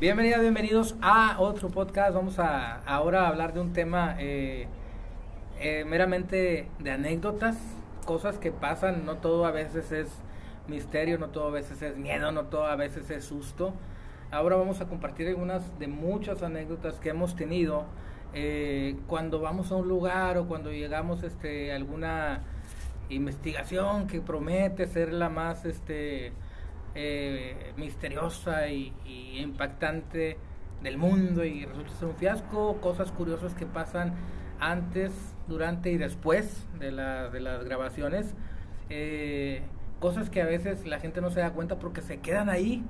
Bienvenidas, bienvenidos a otro podcast. Vamos a ahora a hablar de un tema eh, eh, meramente de anécdotas, cosas que pasan. No todo a veces es misterio, no todo a veces es miedo, no todo a veces es susto. Ahora vamos a compartir algunas de muchas anécdotas que hemos tenido eh, cuando vamos a un lugar o cuando llegamos este, a alguna investigación que promete ser la más este, eh, misteriosa y, impactante del mundo y resulta ser un fiasco, cosas curiosas que pasan antes, durante y después de, de las grabaciones, eh, cosas que a veces la gente no se da cuenta porque se quedan ahí,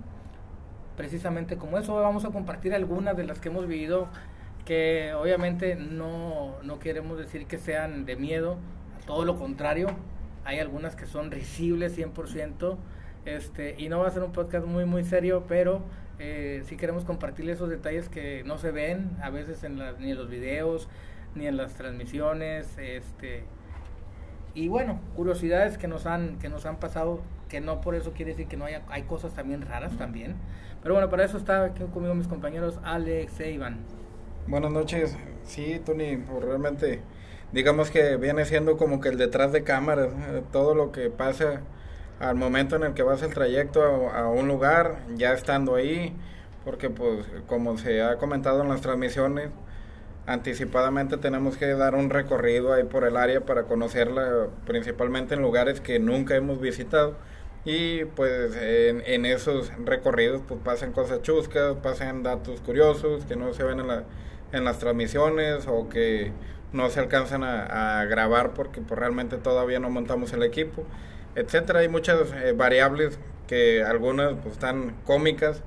precisamente como eso. Vamos a compartir algunas de las que hemos vivido, que obviamente no, no queremos decir que sean de miedo, todo lo contrario, hay algunas que son risibles 100%, este, y no va a ser un podcast muy, muy serio, pero eh, sí queremos compartir esos detalles que no se ven a veces en ni en los videos, ni en las transmisiones, este, y bueno, curiosidades que nos han, que nos han pasado, que no por eso quiere decir que no haya, hay cosas también raras también. Pero bueno, para eso está aquí conmigo mis compañeros Alex e Iván. Buenas noches, sí, Tony, pues realmente digamos que viene siendo como que el detrás de cámaras, eh, todo lo que pasa al momento en el que vas el trayecto a, un lugar, ya estando ahí, porque pues como se ha comentado en las transmisiones, anticipadamente tenemos que dar un recorrido ahí por el área para conocerla, principalmente en lugares que nunca hemos visitado. Y pues en, esos recorridos pues pasan cosas chuscas, pasan datos curiosos que no se ven en, la, en las transmisiones o que no se alcanzan a, grabar porque pues, realmente todavía no montamos el equipo, etcétera. Hay muchas eh, variables que algunas pues, están cómicas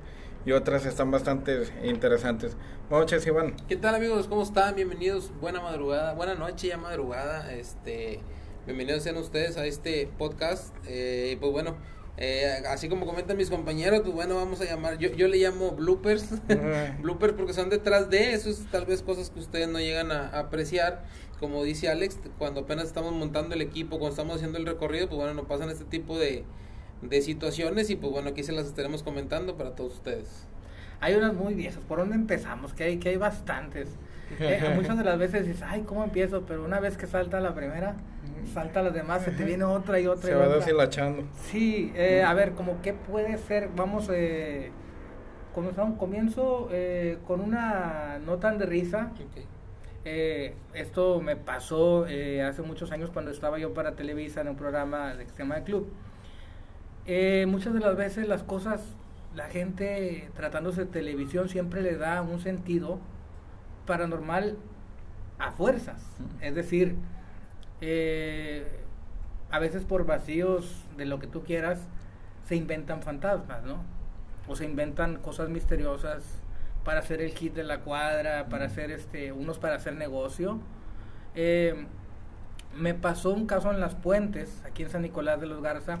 y otras están bastante interesantes. Buenas noches, Iván. ¿Qué tal, amigos? ¿Cómo están? Bienvenidos. Buena madrugada, buena noche ya madrugada. Este, bienvenidos sean ustedes a este podcast. Eh, pues bueno, eh, así como comentan mis compañeros, pues bueno, vamos a llamar, yo, yo le llamo bloopers, bloopers porque son detrás de eso, es tal vez cosas que ustedes no llegan a, apreciar, como dice Alex, cuando apenas estamos montando el equipo, cuando estamos haciendo el recorrido, pues bueno, nos pasan este tipo de, de situaciones y pues bueno, aquí se las estaremos comentando para todos ustedes. Hay unas muy viejas, ¿por dónde empezamos? Que hay, que hay bastantes. Eh, muchas de las veces dices, ay, ¿cómo empiezo? Pero una vez que salta la primera, salta las demás, se te viene otra y otra. Se va deshilachando. Sí, eh, a ver, como qué puede ser, vamos, eh, un comienzo eh, con una no tan de risa. Eh, esto me pasó eh, hace muchos años cuando estaba yo para Televisa en un programa de sistema de club. muchas de las veces las cosas, la gente tratándose de televisión siempre le da un sentido paranormal a fuerzas. Es decir, eh, a veces por vacíos de lo que tú quieras, se inventan fantasmas, ¿no? O se inventan cosas misteriosas para hacer el kit de la cuadra, para hacer este, unos para hacer negocio. Eh, me pasó un caso en Las Puentes, aquí en San Nicolás de los Garza,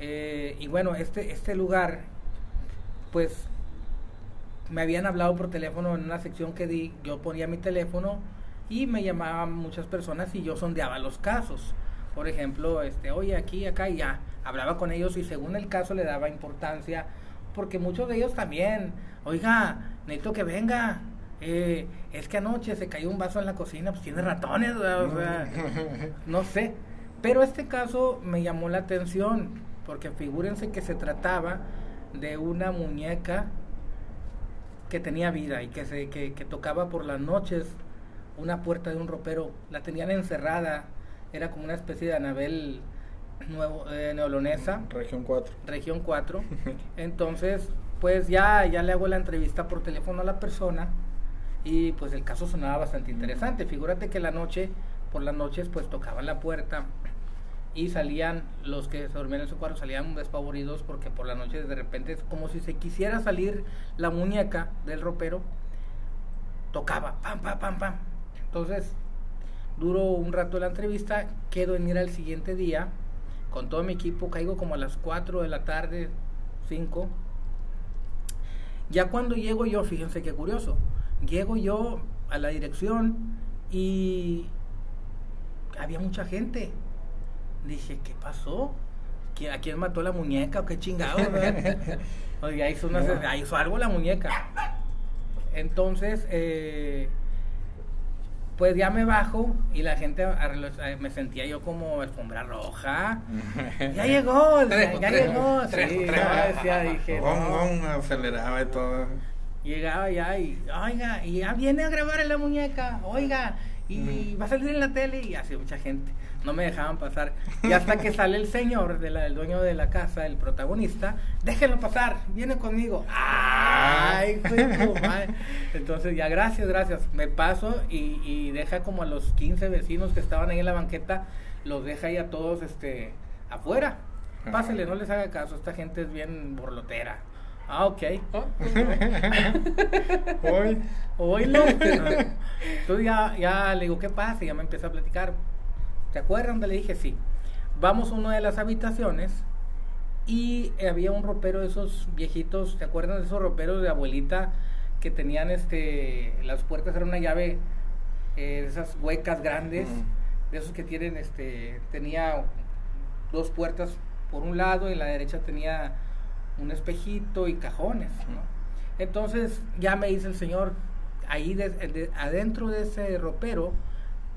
eh, y bueno, este, este lugar, pues me habían hablado por teléfono en una sección que di, yo ponía mi teléfono y me llamaban muchas personas y yo sondeaba los casos. Por ejemplo, este, oye, aquí, acá y ya. Hablaba con ellos y según el caso le daba importancia, porque muchos de ellos también, oiga, necesito que venga. Eh, es que anoche se cayó un vaso en la cocina, pues tiene ratones, no sé. Pero este caso me llamó la atención, porque figúrense que se trataba de una muñeca que tenía vida y que, se, que, que tocaba por las noches una puerta de un ropero, la tenían encerrada, era como una especie de Anabel nuevo, eh, neolonesa. Región 4. Región 4. Entonces, pues ya, ya le hago la entrevista por teléfono a la persona y pues el caso sonaba bastante interesante. Figúrate que la noche, por las noches, pues tocaban la puerta y salían los que se dormían en su cuarto, salían despavoridos porque por la noche de repente es como si se quisiera salir la muñeca del ropero, tocaba, pam, pam, pam, pam entonces, duró un rato la entrevista, quedo en ir al siguiente día, con todo mi equipo, caigo como a las 4 de la tarde, 5. Ya cuando llego yo, fíjense qué curioso, llego yo a la dirección y había mucha gente. Dije, ¿qué pasó? ¿a quién mató la muñeca o qué chingado? Oye, hizo, una, hizo algo la muñeca. Entonces, eh, pues ya me bajo y la gente me sentía yo como alfombra roja. ya llegó, ya llegó. sí, ya dije, aceleraba y todo. Llegaba ya y, oiga, y ya viene a grabar en la muñeca, oiga, y va a salir en la tele y así mucha gente. No me dejaban pasar. Y hasta que sale el señor, de el dueño de la casa, el protagonista, déjenlo pasar, viene conmigo. ¡Ay, Entonces ya, gracias, gracias. Me paso y, y deja como a los 15 vecinos que estaban ahí en la banqueta, los deja ahí a todos este, afuera. Pásele, no les haga caso, esta gente es bien borlotera. Ah, ok. Hoy. Hoy no. Entonces ya, ya le digo, ¿qué pasa? Y ya me empieza a platicar. ¿Te acuerdas donde le dije? Sí. Vamos a una de las habitaciones y había un ropero de esos viejitos, ¿te acuerdas de esos roperos de abuelita que tenían este, las puertas eran una llave, eh, esas huecas grandes, de esos que tienen, este, tenía dos puertas por un lado y en la derecha tenía un espejito y cajones, ¿no? Entonces ya me dice el señor, ahí adentro de ese ropero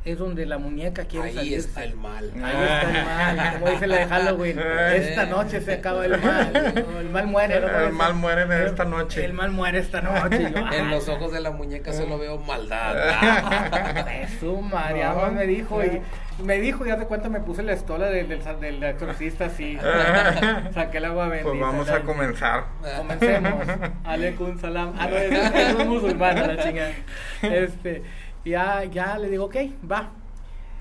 es donde la muñeca quiere salir. Ahí está el mal. Ahí está el mal, como dice la de Halloween. Esta noche se acaba el mal. El mal muere. El mal muere en esta noche. El mal muere esta noche. en los ojos de la muñeca solo veo maldad. Jesús María me dijo y me dijo, ya te cuenta, me puse la estola del, del, exorcista así. Saqué el agua bendita. Pues vamos a comenzar. Comencemos. Aleikum salam. Ah, no, es, un musulmán, la chingada. Este, ya, ya le digo, ok, va.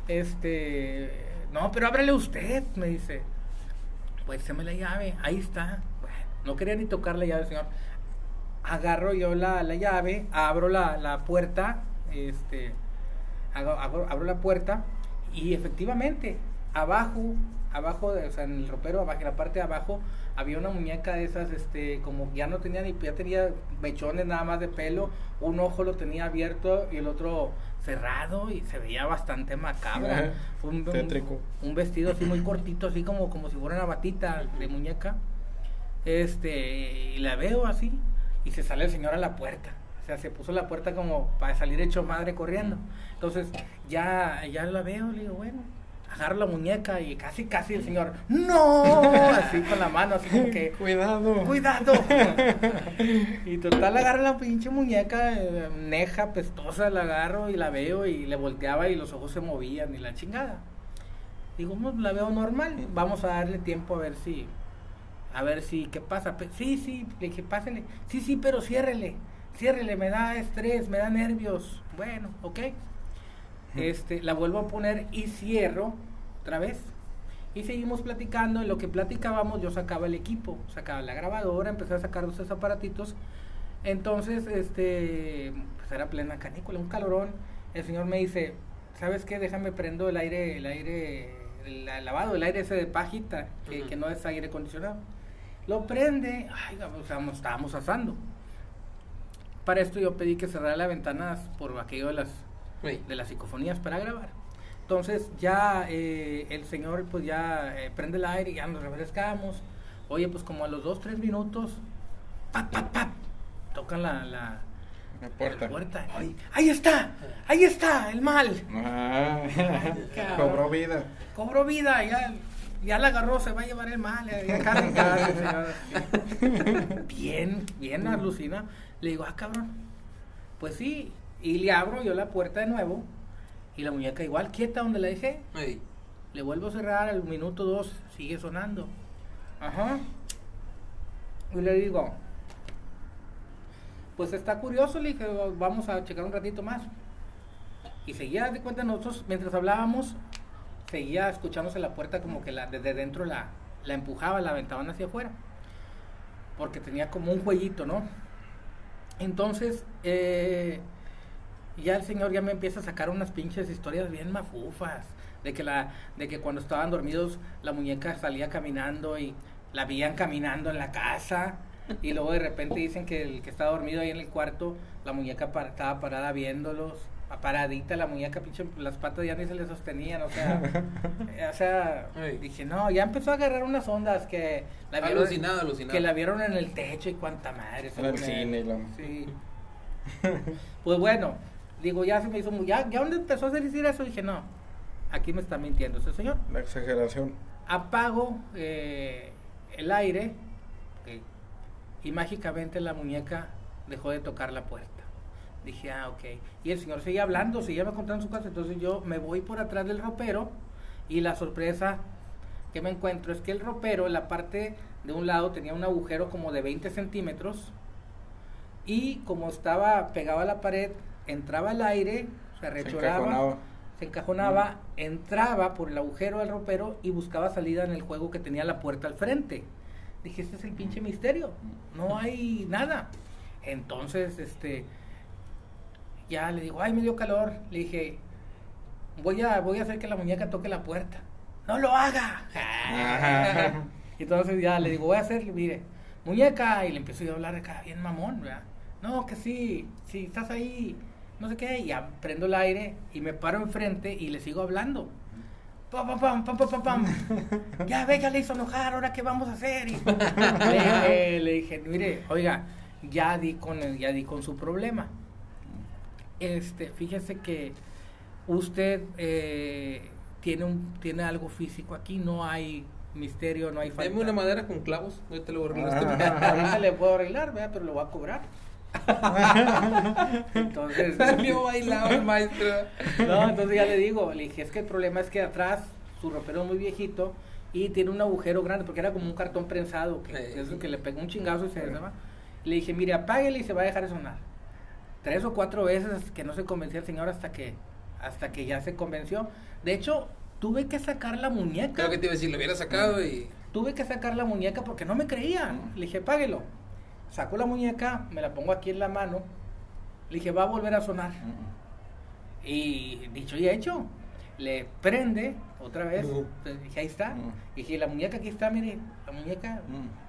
Este, no, pero ábrele usted, me dice. Pues se me la llave, ahí está. No quería ni tocar la llave, señor. Agarro yo la, la llave, abro la, la puerta, este, abro la puerta y efectivamente, abajo, abajo, o sea, en el ropero, abajo, en la parte de abajo, había una muñeca de esas, este, como ya no tenía ni, ya tenía mechones nada más de pelo, un ojo lo tenía abierto y el otro cerrado y se veía bastante macabra. un, un, vestido así muy cortito, así como, como si fuera una batita de muñeca. Este, y la veo así, y se sale el señor a la puerta. O sea, se puso la puerta como para salir hecho madre corriendo. Entonces, ya, ya la veo, le digo, bueno, agarro la muñeca y casi, casi el señor, ¡No! Así con la mano, así como que, ¡Cuidado! ¡Cuidado! y total, agarro la pinche muñeca, eh, neja, pestosa, la agarro y la veo y le volteaba y los ojos se movían y la chingada. Digo, pues, la veo normal, vamos a darle tiempo a ver si, a ver si, ¿qué pasa? Sí, sí, le dije, pásele. Sí, sí, pero ciérrele ciérrele, me da estrés, me da nervios. Bueno, ok. Este, la vuelvo a poner y cierro otra vez. Y seguimos platicando. En lo que platicábamos, yo sacaba el equipo, sacaba la grabadora, empecé a sacar los aparatitos. Entonces, este, pues era plena canícula, un calorón. El señor me dice, ¿sabes qué? Déjame prendo el aire, el aire, el, lavado, el aire ese de pajita, que, no es aire acondicionado. Lo prende, ay, o estábamos asando. Para esto yo pedí que cerrara las ventanas por aquello de las, de las psicofonías para grabar. Entonces ya eh, el señor pues ya eh, prende el aire y ya nos refrescamos. Oye, pues como a los dos, tres minutos, ¡pat, pat, pat! Tocan la, la, puerta. ahí está, ahí está, el mal. Ah, cobró vida. Cobró vida, ya, ya la agarró, se va a llevar el mal. bien, bien alucina. Le digo, ah, cabrón. Pues sí. Y le abro yo la puerta de nuevo. Y la muñeca igual, quieta donde la dejé. Le vuelvo a cerrar, al minuto dos sigue sonando. Ajá. Y le digo, pues está curioso, le dije, vamos a checar un ratito más. Y seguía de cuenta nosotros, mientras hablábamos, seguía escuchándose la puerta como que la, desde dentro la, la empujaba, la aventaban hacia afuera. Porque tenía como un jueguito, ¿no? Entonces, eh, ya el señor ya me empieza a sacar unas pinches historias bien mafufas. De que, la, de que cuando estaban dormidos la muñeca salía caminando y la veían caminando en la casa. Y luego de repente dicen que el que estaba dormido ahí en el cuarto, la muñeca estaba parada viéndolos. paradita la muñeca, pinche, las patas ya ni se le sostenían, o sea, o sea, dije, no, ya empezó a agarrar unas ondas que la vieron, alucinado, alucinado. que la vieron en el techo y cuánta madre. En el cine. La... Sí. pues bueno, digo, ya se me hizo muy, ya, ya donde empezó a decir eso, dije, no, aquí me está mintiendo ese señor. La exageración. Apago eh, el aire y mágicamente la muñeca dejó de tocar la puerta. Dije, ah, ok. Y el señor seguía hablando, seguía contando su casa. Entonces yo me voy por atrás del ropero y la sorpresa que me encuentro es que el ropero, en la parte de un lado, tenía un agujero como de 20 centímetros y como estaba pegado a la pared, entraba el aire, se rechoraba, se encajonaba, entraba por el agujero del ropero y buscaba salida en el juego que tenía la puerta al frente. Dije, este es el pinche misterio, no hay nada. Entonces, este, ya le digo, ay, me dio calor. Le dije, voy a, voy a hacer que la muñeca toque la puerta. No lo haga. Entonces ya le digo, voy a hacerle, mire, muñeca. Y le empiezo a hablar acá, bien mamón, ¿verdad? No, que sí, sí, estás ahí, no sé qué. Y ya prendo el aire y me paro enfrente y le sigo hablando. Pam, pam, pam, pam, pam, pam, Ya ve, ya le hizo enojar, ahora qué vamos a hacer. le, le, dije, mire, oiga, ya di con, ya di con su problema este, fíjese que usted eh, tiene un tiene algo físico aquí, no hay misterio, no hay falta. Deme una madera con clavos, yo te lo voy a arreglar. Ahorita le puedo arreglar, pero lo voy a cobrar. Entonces bailaba el maestro no entonces ya le digo le dije es que el problema es que atrás su ropero es muy viejito y tiene un agujero grande porque era como un cartón prensado que es lo que le pegó un chingazo y se le dije mire apáguele y se va a dejar de sonar tres o cuatro veces que no se convencía el señor hasta que hasta que ya se convenció. De hecho, tuve que sacar la muñeca. Creo que te iba a decir, lo hubiera sacado y... Tuve que sacar la muñeca porque no me creían. Le dije, páguelo. Saco la muñeca, me la pongo aquí en la mano. Le dije, va a volver a sonar. Y dicho y hecho, le prende otra vez. dije, ahí está. Y dije, la muñeca aquí está, mire, la muñeca.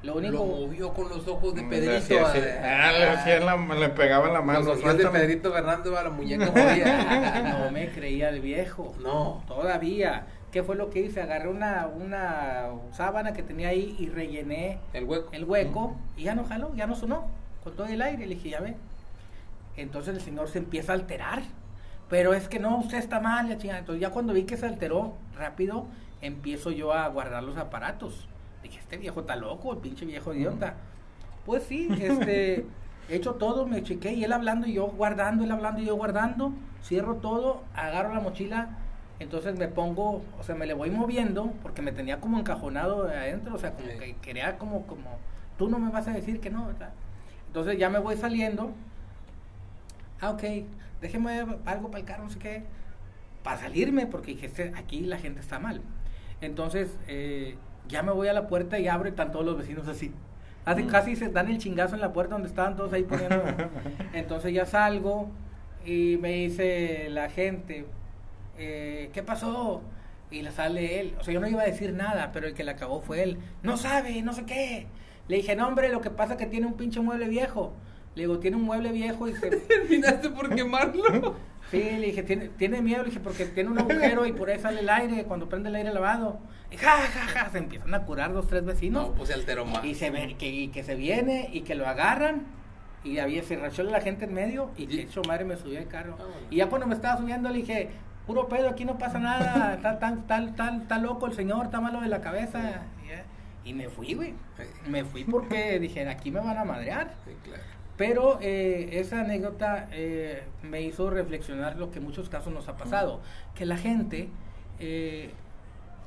Lo único. Lo movió con los ojos de Pedrito. Ah, le, le pegaba la mano. Los ojos de Pedrito Fernando a la muñeca no me creía el viejo. No. Todavía. ¿Qué fue lo que hice? Agarré una, una sábana que tenía ahí y rellené el hueco. El hueco y ya no jaló, ya no sonó. Con todo el aire. Le dije, ya ve. Entonces el señor se empieza a alterar pero es que no, usted está mal, ya chingada. Entonces ya cuando vi que se alteró rápido, empiezo yo a guardar los aparatos. Dije, este viejo está loco, el pinche viejo idiota. Pues sí, este, he hecho todo, me chequé y él hablando y yo guardando, él hablando y yo guardando. Cierro todo, agarro la mochila, entonces me pongo, o sea, me le voy moviendo porque me tenía como encajonado adentro, o sea, como que quería como, como, tú no me vas a decir que no, ¿verdad? Entonces ya me voy saliendo. Ah, ok déjeme algo para el carro, no sé qué, para salirme, porque dije, aquí la gente está mal. Entonces, eh, ya me voy a la puerta y abro y están todos los vecinos así. Así, mm. Casi se dan el chingazo en la puerta donde estaban todos ahí poniendo. Entonces ya salgo y me dice la gente, eh, ¿qué pasó? Y le sale él. O sea, yo no iba a decir nada, pero el que la acabó fue él. No sabe, no sé qué. Le dije, no, hombre, lo que pasa es que tiene un pinche mueble viejo. Le digo, tiene un mueble viejo y se... ¿Terminaste por quemarlo? Sí, le dije, tiene, tiene miedo, le dije, porque tiene un agujero y por ahí sale el aire cuando prende el aire lavado. Y ja, ja, ja, se empiezan a curar dos, tres vecinos. No, pues se alteró más. Y se ve, que, y que se viene y que lo agarran. Y había, se rachó la gente en medio y que hecho madre me subió el carro. Ah, y ya cuando me estaba subiendo le dije, puro pedo, aquí no pasa nada, está tan, tan, tan, tan loco el señor, está malo de la cabeza. Y, y me fui, güey. Me fui porque dije, aquí me van a madrear. Sí, claro. Pero eh, esa anécdota eh, me hizo reflexionar lo que en muchos casos nos ha pasado, que la gente eh,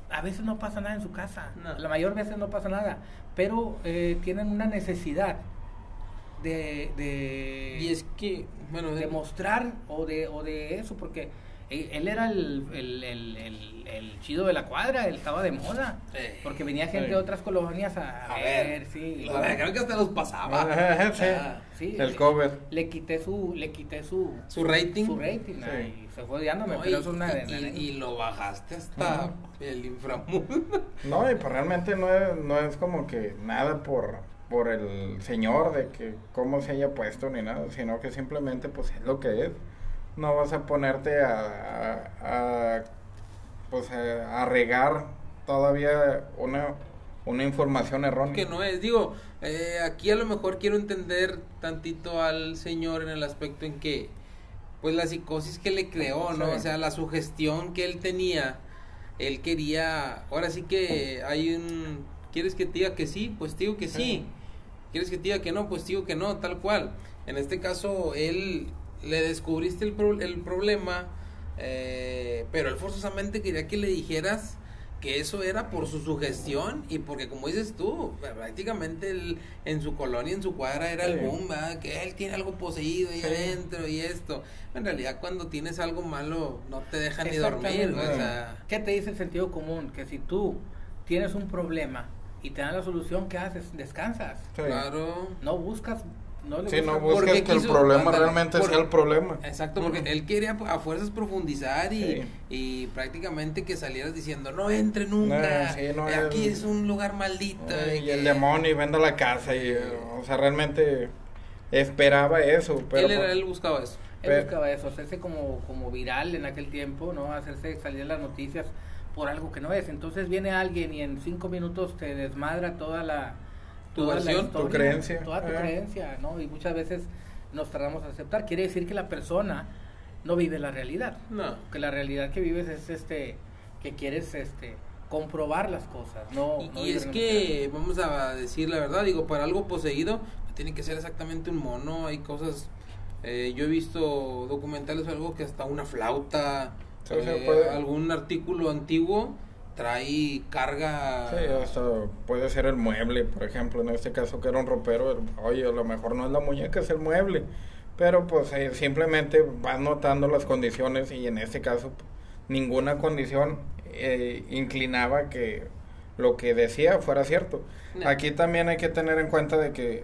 a veces no pasa nada en su casa, la mayor veces no pasa nada, pero tienen una necesidad de, de, y es que, bueno, de mostrar o de, o de eso, porque él era el, el, el, el, chido de la cuadra, él estaba de moda. Porque venía gente de otras colonias a, ver, sí. creo que hasta los pasaba. sí, el cover. Le quité su, le quité su, su rating. Su rating, y se fue odiándome, pero eso es una y, y, lo bajaste hasta el inframundo. No, y pues realmente no es, no es como que nada por, por el señor de que cómo se haya puesto ni nada, sino que simplemente pues es lo que es no vas a ponerte a, a, pues a, regar todavía una, una información errónea. Que no es, digo, eh, aquí a lo mejor quiero entender tantito al señor en el aspecto en que, pues la psicosis que le creó, ¿no? O sea, la sugestión que él tenía, él quería, ahora sí que hay un, ¿quieres que te diga que sí? Pues digo que sí. ¿Quieres que te diga que no? Pues digo que no, tal cual. En este caso, él le descubriste el, el problema, eh, pero él forzosamente quería que le dijeras que eso era por su sugestión y porque como dices tú, prácticamente el, en su colonia, en su cuadra era el boom, que él tiene algo poseído ahí adentro y esto. En realidad cuando tienes algo malo no te dejan ni dormir. O sea... ¿Qué te dice el sentido común? Que si tú tienes un problema y te dan la solución, ¿qué haces? Descansas. Claro. No buscas no sí, no busques que el problema realmente sea el problema. Exacto, porque él quería a fuerzas profundizar y, y prácticamente que salieras diciendo, no entre nunca, aquí es un lugar maldito. y, el demonio y venda la casa, y, o sea, realmente esperaba eso. Pero él, él buscaba eso. Él buscaba eso, hacerse como, como viral en aquel tiempo, ¿no? Hacerse salir las noticias por algo que no es. Entonces viene alguien y en cinco minutos te desmadra toda la tu versión, tu creencia. Toda tu creencia, ¿no? Y muchas veces nos tardamos a aceptar. Quiere decir que la persona no vive la realidad. No. Que la realidad que vives es este, que quieres este comprobar las cosas, no. Y, es que, vamos a decir la verdad, digo, para algo poseído, tiene que ser exactamente un mono, hay cosas, eh, yo he visto documentales o algo que hasta una flauta, eh, algún artículo antiguo, trae carga. Sí, hasta puede ser el mueble, por ejemplo, en este caso que era un ropero, oye, a lo mejor no es la muñeca, es el mueble. Pero pues eh, simplemente vas notando las condiciones y en este caso ninguna condición eh, inclinaba que lo que decía fuera cierto. Aquí también hay que tener en cuenta de que,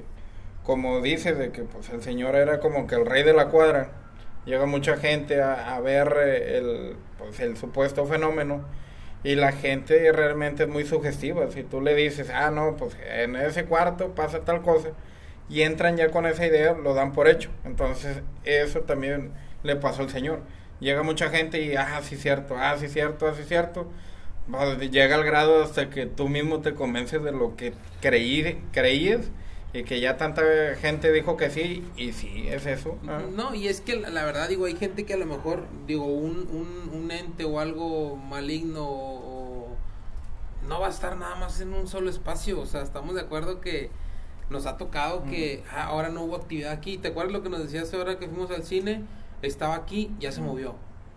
como dice, de que pues el señor era como que el rey de la cuadra, llega mucha gente a, a ver eh, el, pues, el supuesto fenómeno y la gente realmente es muy sugestiva. Si tú le dices, ah, no, pues en ese cuarto pasa tal cosa, y entran ya con esa idea, lo dan por hecho. Entonces, eso también le pasó al Señor. Llega mucha gente y, ah, sí, cierto, ah, sí, cierto, ah, sí, cierto. llega al grado hasta que tú mismo te convences de lo que creí, creíes y que ya tanta gente dijo que sí y sí es eso. No y es que la, verdad digo hay gente que a lo mejor digo un, un, ente o algo maligno no va a estar nada más en un solo espacio. O sea estamos de acuerdo que nos ha tocado que ah, ahora no hubo actividad aquí. Te acuerdas lo que nos decías ahora que fuimos al cine estaba aquí ya se movió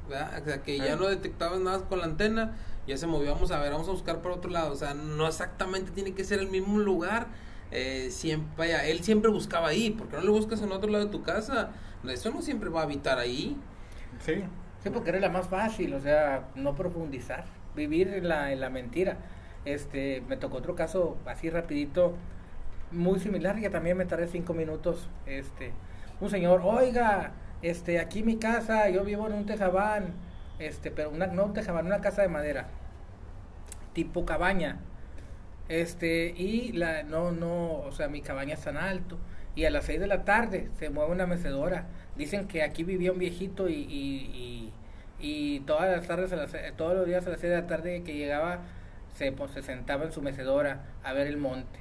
¿verdad? o sea que ya no detectabas nada con la antena ya se movió. Vamos a ver vamos a buscar por otro lado. O sea no exactamente tiene que ser el mismo lugar eh, siempre, él siempre buscaba ahí, porque no lo buscas en otro lado de tu casa? Eso no siempre va a habitar ahí. Sí. Sí, porque era la más fácil, o sea, no profundizar, vivir en la, en la mentira. Este, me tocó otro caso así rapidito, muy similar, que también me tardé cinco minutos. Este, un señor, oiga, este, aquí mi casa, yo vivo en un tejabán, este, pero una, no un tejabán, una casa de madera, tipo cabaña este, y la, no, no, o sea, mi cabaña es tan alto. Y a las 6 de la tarde se mueve una mecedora. Dicen que aquí vivía un viejito y, y, y, todas las tardes, todos los días a las 6 de la tarde que llegaba, se, pues, se sentaba en su mecedora a ver el monte.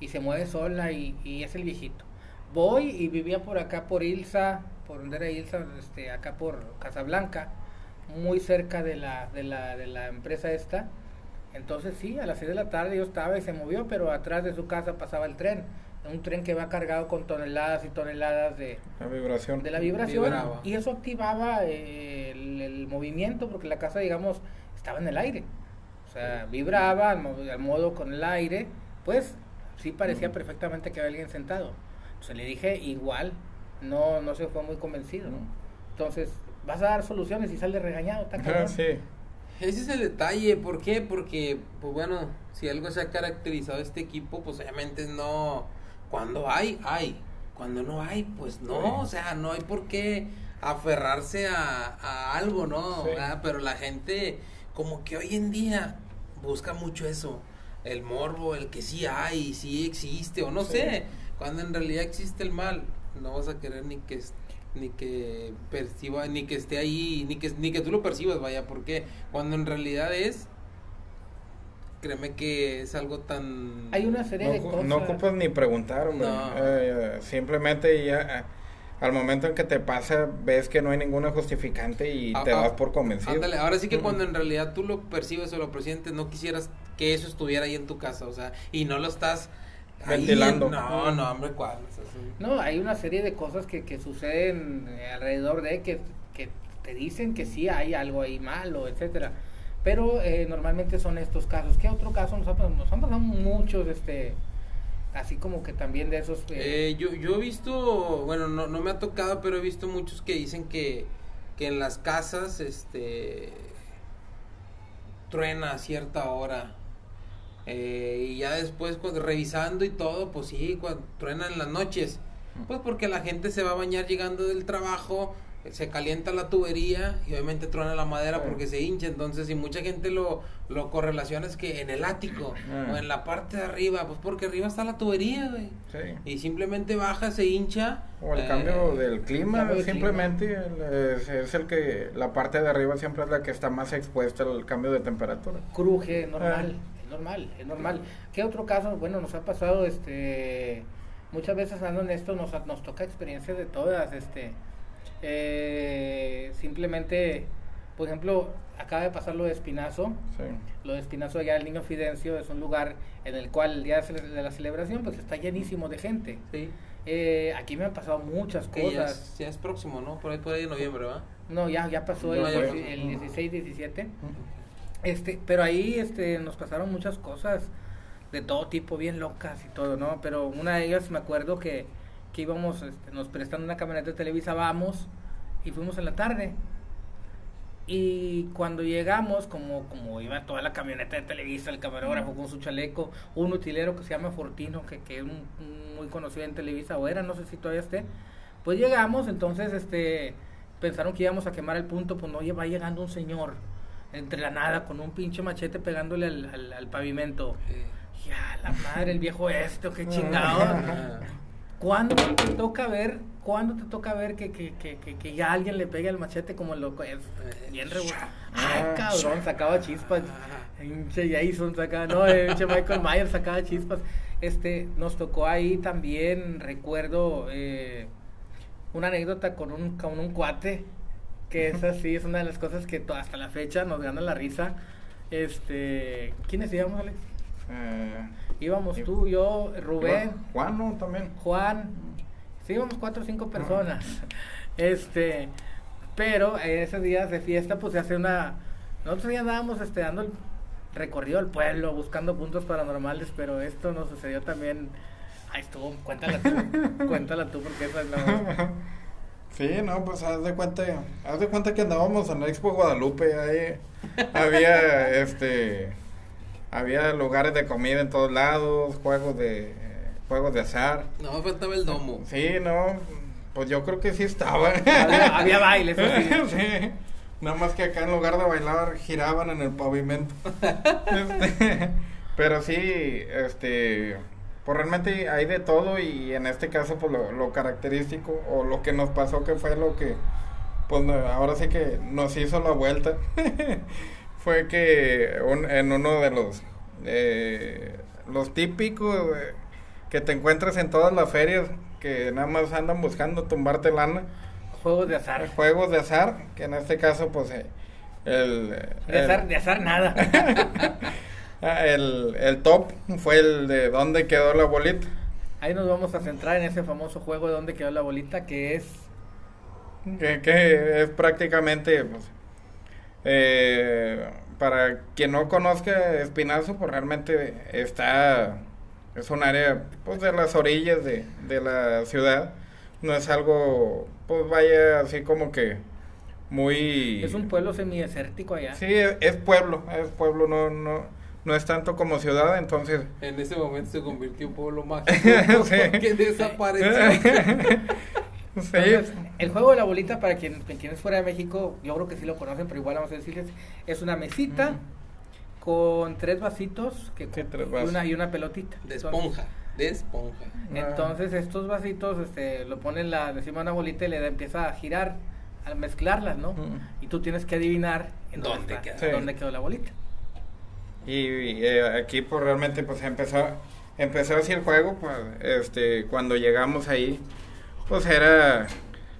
Y se mueve sola y, y es el viejito. Voy y vivía por acá, por Ilsa, por donde era Ilsa, este, acá por Casablanca, muy cerca de la, de la, de la empresa esta entonces sí, a las 6 de la tarde yo estaba y se movió, pero atrás de su casa pasaba el tren. Un tren que va cargado con toneladas y toneladas de la vibración. De la vibración. Y eso activaba eh, el, movimiento porque la casa, digamos, estaba en el aire. O sea, vibraba al, modo con el aire. Pues sí parecía perfectamente que había alguien sentado. Entonces le dije, igual, no, no se fue muy convencido. Entonces, vas a dar soluciones y sale regañado. ¿está sí. Ese es el detalle, ¿por qué? Porque, pues bueno, si algo se ha caracterizado este equipo, pues obviamente no, cuando hay, hay, cuando no hay, pues no, o sea, no hay por qué aferrarse a, algo, ¿no? Pero la gente, como que hoy en día, busca mucho eso, el morbo, el que sí hay, sí existe, o no sé, cuando en realidad existe el mal, no vas a querer ni que ni que perciba, ni que esté ahí, ni que, ni que tú lo percibas, vaya, porque cuando en realidad es, créeme que es algo tan... Hay una serie no, de cosas... No ocupas ni preguntar, hombre. No. Eh, simplemente ya... eh, Al momento en que te pasa, ves que no hay ninguna justificante y Ah, te ah, vas por convencido. Ándale, ahora sí que Ujú. cuando en realidad tú lo percibes o lo presientes, no quisieras que eso estuviera ahí en tu casa, o sea, y no lo estás ahí Ventilando. en- no, no, hombre, cuál. No, hay una serie de cosas que, que suceden eh, alrededor de que, que te dicen que sí hay algo ahí malo, etcétera. Pero eh, normalmente son estos casos. ¿Qué otro caso nos, ha, nos han pasado muchos, este, así como que también de esos... eh, Eh, yo, yo he visto, bueno, no, no me ha tocado, pero he visto muchos que dicen que, que en las casas, este, truena a cierta hora. Eh, y ya después, cuando, revisando y todo, pues sí, cuando, truena en las noches. Pues porque la gente se va a bañar llegando del trabajo, eh, se calienta la tubería y obviamente truena la madera Sí. porque se hincha. Entonces, y mucha gente lo, lo correlaciona es que en el ático Ah. o en la parte de arriba, pues porque arriba está la tubería, güey. Sí. Y simplemente baja, se hincha. O el eh, cambio del clima, cambio de simplemente el- es, es el que la parte de arriba siempre es la que está más expuesta al cambio de temperatura. cruje, normal, Ah. Es normal, es normal. ¿Qué otro caso? Bueno, nos ha pasado, este, muchas veces hablando en esto, nos, nos toca experiencias de todas, este, eh, simplemente, por ejemplo, acaba de pasar lo de Espinazo, Sí. lo de Espinazo allá el Niño Fidencio es un lugar en el cual el día de la celebración pues está llenísimo de gente. Sí. Eh, aquí me han pasado muchas Que ya cosas. es, ya es próximo, ¿no? Por ahí, por ahí de noviembre, ¿va? No, ya, ya pasó el, ya el- pasó. el 16, 17. Este, pero ahí este, nos pasaron muchas cosas de todo tipo, bien locas y todo, ¿no? Pero una de ellas me acuerdo que, que íbamos, este, nos prestan una camioneta de Televisa, vamos, y fuimos en la tarde. Y cuando llegamos, como, como iba toda la camioneta de Televisa, el camarógrafo con su chaleco, un utilero que se llama Fortino, que, que es muy conocido en Televisa, o era, no sé si todavía esté, pues llegamos, entonces este pensaron que íbamos a quemar el punto, pues no, va llegando un señor entre la nada con un pinche machete pegándole al, al- al pavimento. Eh, Ya, la madre, el viejo esto, qué chingado. ah, ¿Cuándo te toca ver, cuándo te toca ver que, que, que, que, que ya alguien le pegue el machete como el loco? Es bien revuelto. Ay, Ah, cabrón, sacaba chispas. Ah. Pinche Jason sacaba, no, pinche Michael Myers sacaba chispas. Este, nos tocó ahí también, recuerdo, eh, una anécdota con un, con un cuate, que es así, es una de las cosas que hasta la fecha nos gana la risa. Este, ¿quiénes íbamos, Alex? Eh, Íbamos Sí. tú, yo, Rubén. Juan, ¿no? También. Juan, sí, íbamos cuatro o cinco personas. Este, pero esos días de fiesta, pues se hace una. Nosotros ya andábamos este, dando el recorrido al pueblo, buscando puntos paranormales, pero esto nos sucedió también. Ahí estuvo, cuéntala tú, cuéntala tú, porque esa no. Sí, no, pues haz de cuenta, haz de cuenta que andábamos en la Expo Guadalupe, ahí había este había lugares de comida en todos lados, juegos de juegos de azar. No, faltaba el domo. Sí, no, pues yo creo que sí estaba. Había, había bailes, sí. Nada más que acá en lugar de bailar giraban en el pavimento. Este, pero sí, este, pues realmente hay de todo y en este caso pues lo, lo característico o lo que nos pasó que fue lo que pues ahora sí que nos hizo la vuelta fue que un- en uno de los eh, los típicos eh, que te encuentras en todas las ferias que nada más andan buscando tumbarte lana Juegos de azar. juegos de azar, que en este caso, pues, eh, el, De azar, de azar nada. ah, el, el top fue el de dónde quedó la bolita. Ahí nos vamos a centrar en ese famoso juego de donde quedó la bolita, que es. Que, que es prácticamente, pues, eh, para quien no conozca Espinazo, pues realmente está, es un área, pues, de las orillas de, de la ciudad. No es algo, pues, vaya así como que muy... Es un pueblo semidesértico allá. Sí, es, es pueblo, es pueblo, no, no, no es tanto como ciudad, entonces... En ese momento se convirtió en pueblo mágico. Sí. Porque desapareció. sí, Entonces, el juego de la bolita, para quien, quien es fuera de México, yo creo que sí lo conocen, pero igual vamos a decirles, es una mesita con tres vasitos que Y, una, y una pelotita. De esponja, de esponja. Entonces estos vasitos este, lo ponen la, encima de una bolita y le empieza a girar, a mezclarlas, ¿no? Y tú tienes que adivinar en dónde, quedó? dónde quedó la bolita. Y, eh, aquí pues realmente pues empezó, empezó así el juego, pues este, cuando llegamos ahí, pues era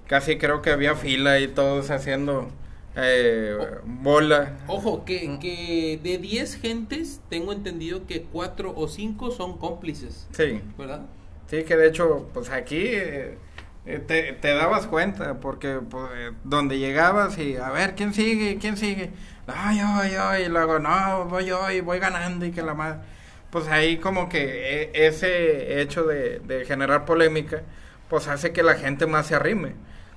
casi creo que había fila y todos haciendo eh, bola. Ojo, que, que de 10 gentes tengo entendido que 4 o 5 son cómplices. Sí. ¿Verdad? Sí, que de hecho, pues aquí eh, te, te, dabas cuenta, porque pues, donde llegabas y a ver, ¿quién sigue? ¿Quién sigue? Ay, ay, ay, y luego, no, voy yo y voy ganando y que la madre. Pues ahí como que e, ese hecho de, generar polémica, pues hace que la gente más se arrime.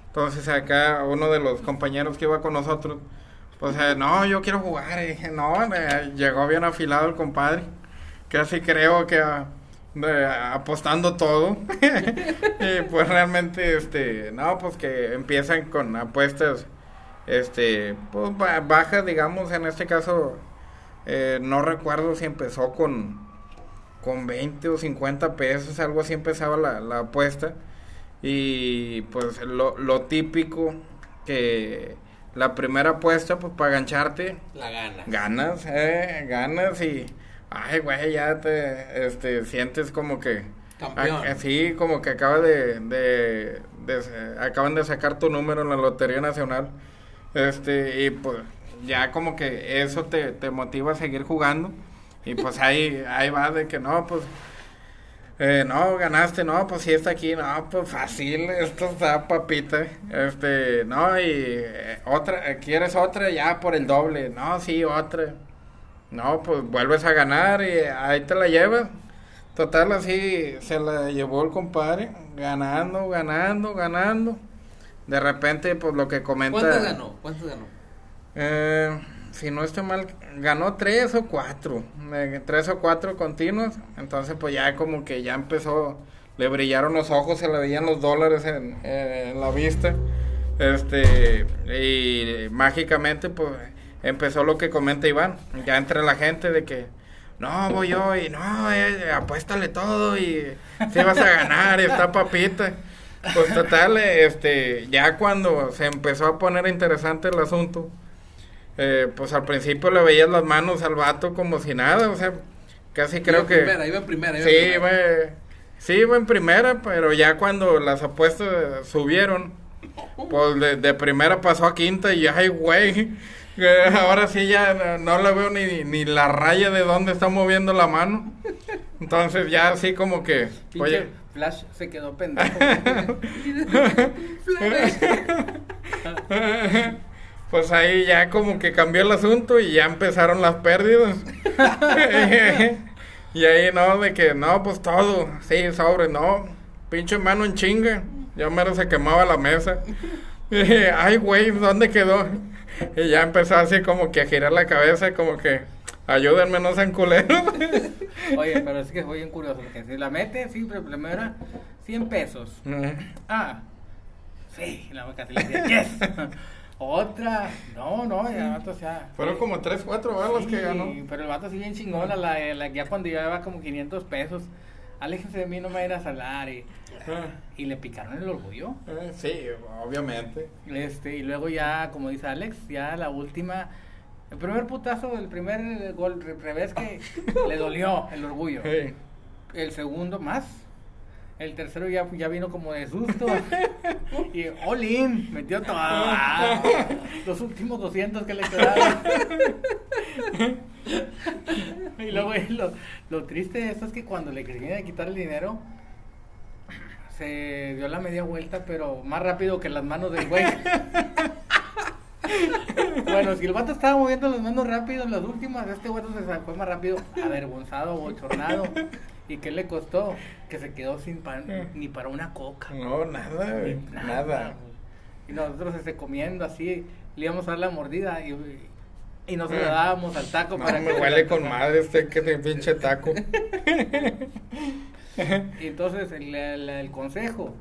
Entonces acá uno de los compañeros que iba con nosotros, pues eh, no, yo quiero jugar. Y dije, no, llegó bien afilado el compadre. Que así creo que apostando todo. y pues realmente, este, no, pues que empiezan con apuestas, este, pues bajas, digamos, en este caso, eh, no recuerdo si empezó con, con 20 o 50 pesos, algo así empezaba la, la apuesta. Y pues lo, lo típico que la primera apuesta, pues para gancharte. La ganas. Ganas, eh, ganas y. Ay, güey, ya te este, sientes como que. Campeón. sí, como que acaba de, de, Acaban de sacar tu número en la Lotería Nacional. Este, y pues ya como que eso te, te motiva a seguir jugando. Y pues ahí, ahí va de que no, pues eh, no, ganaste, no, pues si está aquí, no, pues fácil, esto está papita, este, no, y eh, otra, eh, ¿quieres otra? Ya por el doble, no, sí, otra, no, pues vuelves a ganar y ahí te la llevas, total, así se la llevó el compadre, ganando, ganando, ganando, de repente, pues lo que comenta... ¿Cuánto ganó? ¿Cuánto ganó? Eh si no estoy mal, ganó tres o cuatro, tres o cuatro continuos, entonces pues ya como que ya empezó, le brillaron los ojos, se le veían los dólares en, la vista, este, y mágicamente pues empezó lo que comenta Iván, ya entre la gente de que, no, voy yo, y no, eh, apuéstale todo, y si vas a ganar, y está papita. Pues total, este, ya cuando se empezó a poner interesante el asunto, eh, pues al principio le veías las manos al vato como si nada, o sea, casi creo que... Primera, iba en primera, sí, Iba, sí, iba en primera, pero ya cuando las apuestas subieron, pues de, primera pasó a quinta y ay, güey, ahora sí ya no, le veo ni, ni la raya de dónde está moviendo la mano. Entonces ya así como que... oye, Flash se quedó pendejo. pues ahí ya como que cambió el asunto y ya empezaron las pérdidas. y ahí no, de que no, pues todo, sí, sobre, no, pinche mano en chinga. Ya mero se quemaba la mesa. Y dije, ay, güey, ¿dónde quedó? Y ya empezó así como que a girar la cabeza, como que, ayúdenme, no sean culeros. Oye, pero es que fue bien curioso, porque si la mete, sí, pero primero era 100 pesos. Ah, sí, la vaca le decía, yes. Otra, no, no, ya el vato, o sea. Fueron como 3, 4 balas que ganó. Pero el vato sí bien chingón, la, la, ya cuando llevaba como 500 pesos. Aléjense de mí, no me vayan a salar. Y, ah. y le picaron el orgullo. Eh, sí, obviamente. Este, y luego ya, como dice Alex, ya la última. El primer putazo, el primer gol revés que le dolió el orgullo. El segundo más el tercero ya, ya vino como de susto. y Olin metió todo. los últimos 200 que le quedaron. y luego lo, lo triste de esto es que cuando le querían quitar el dinero, se dio la media vuelta, pero más rápido que las manos del güey. Bueno, si el vato estaba moviendo las manos rápido en las últimas, este güey se fue más rápido, avergonzado, bochornado. ¿Y qué le costó? Que se quedó sin pan eh. ni para una coca. No, nada, nada. Y nosotros este, comiendo así, le íbamos a dar la mordida y, y nos le dábamos al taco para me huele con madre este que te pinche taco. y entonces el, el, consejo,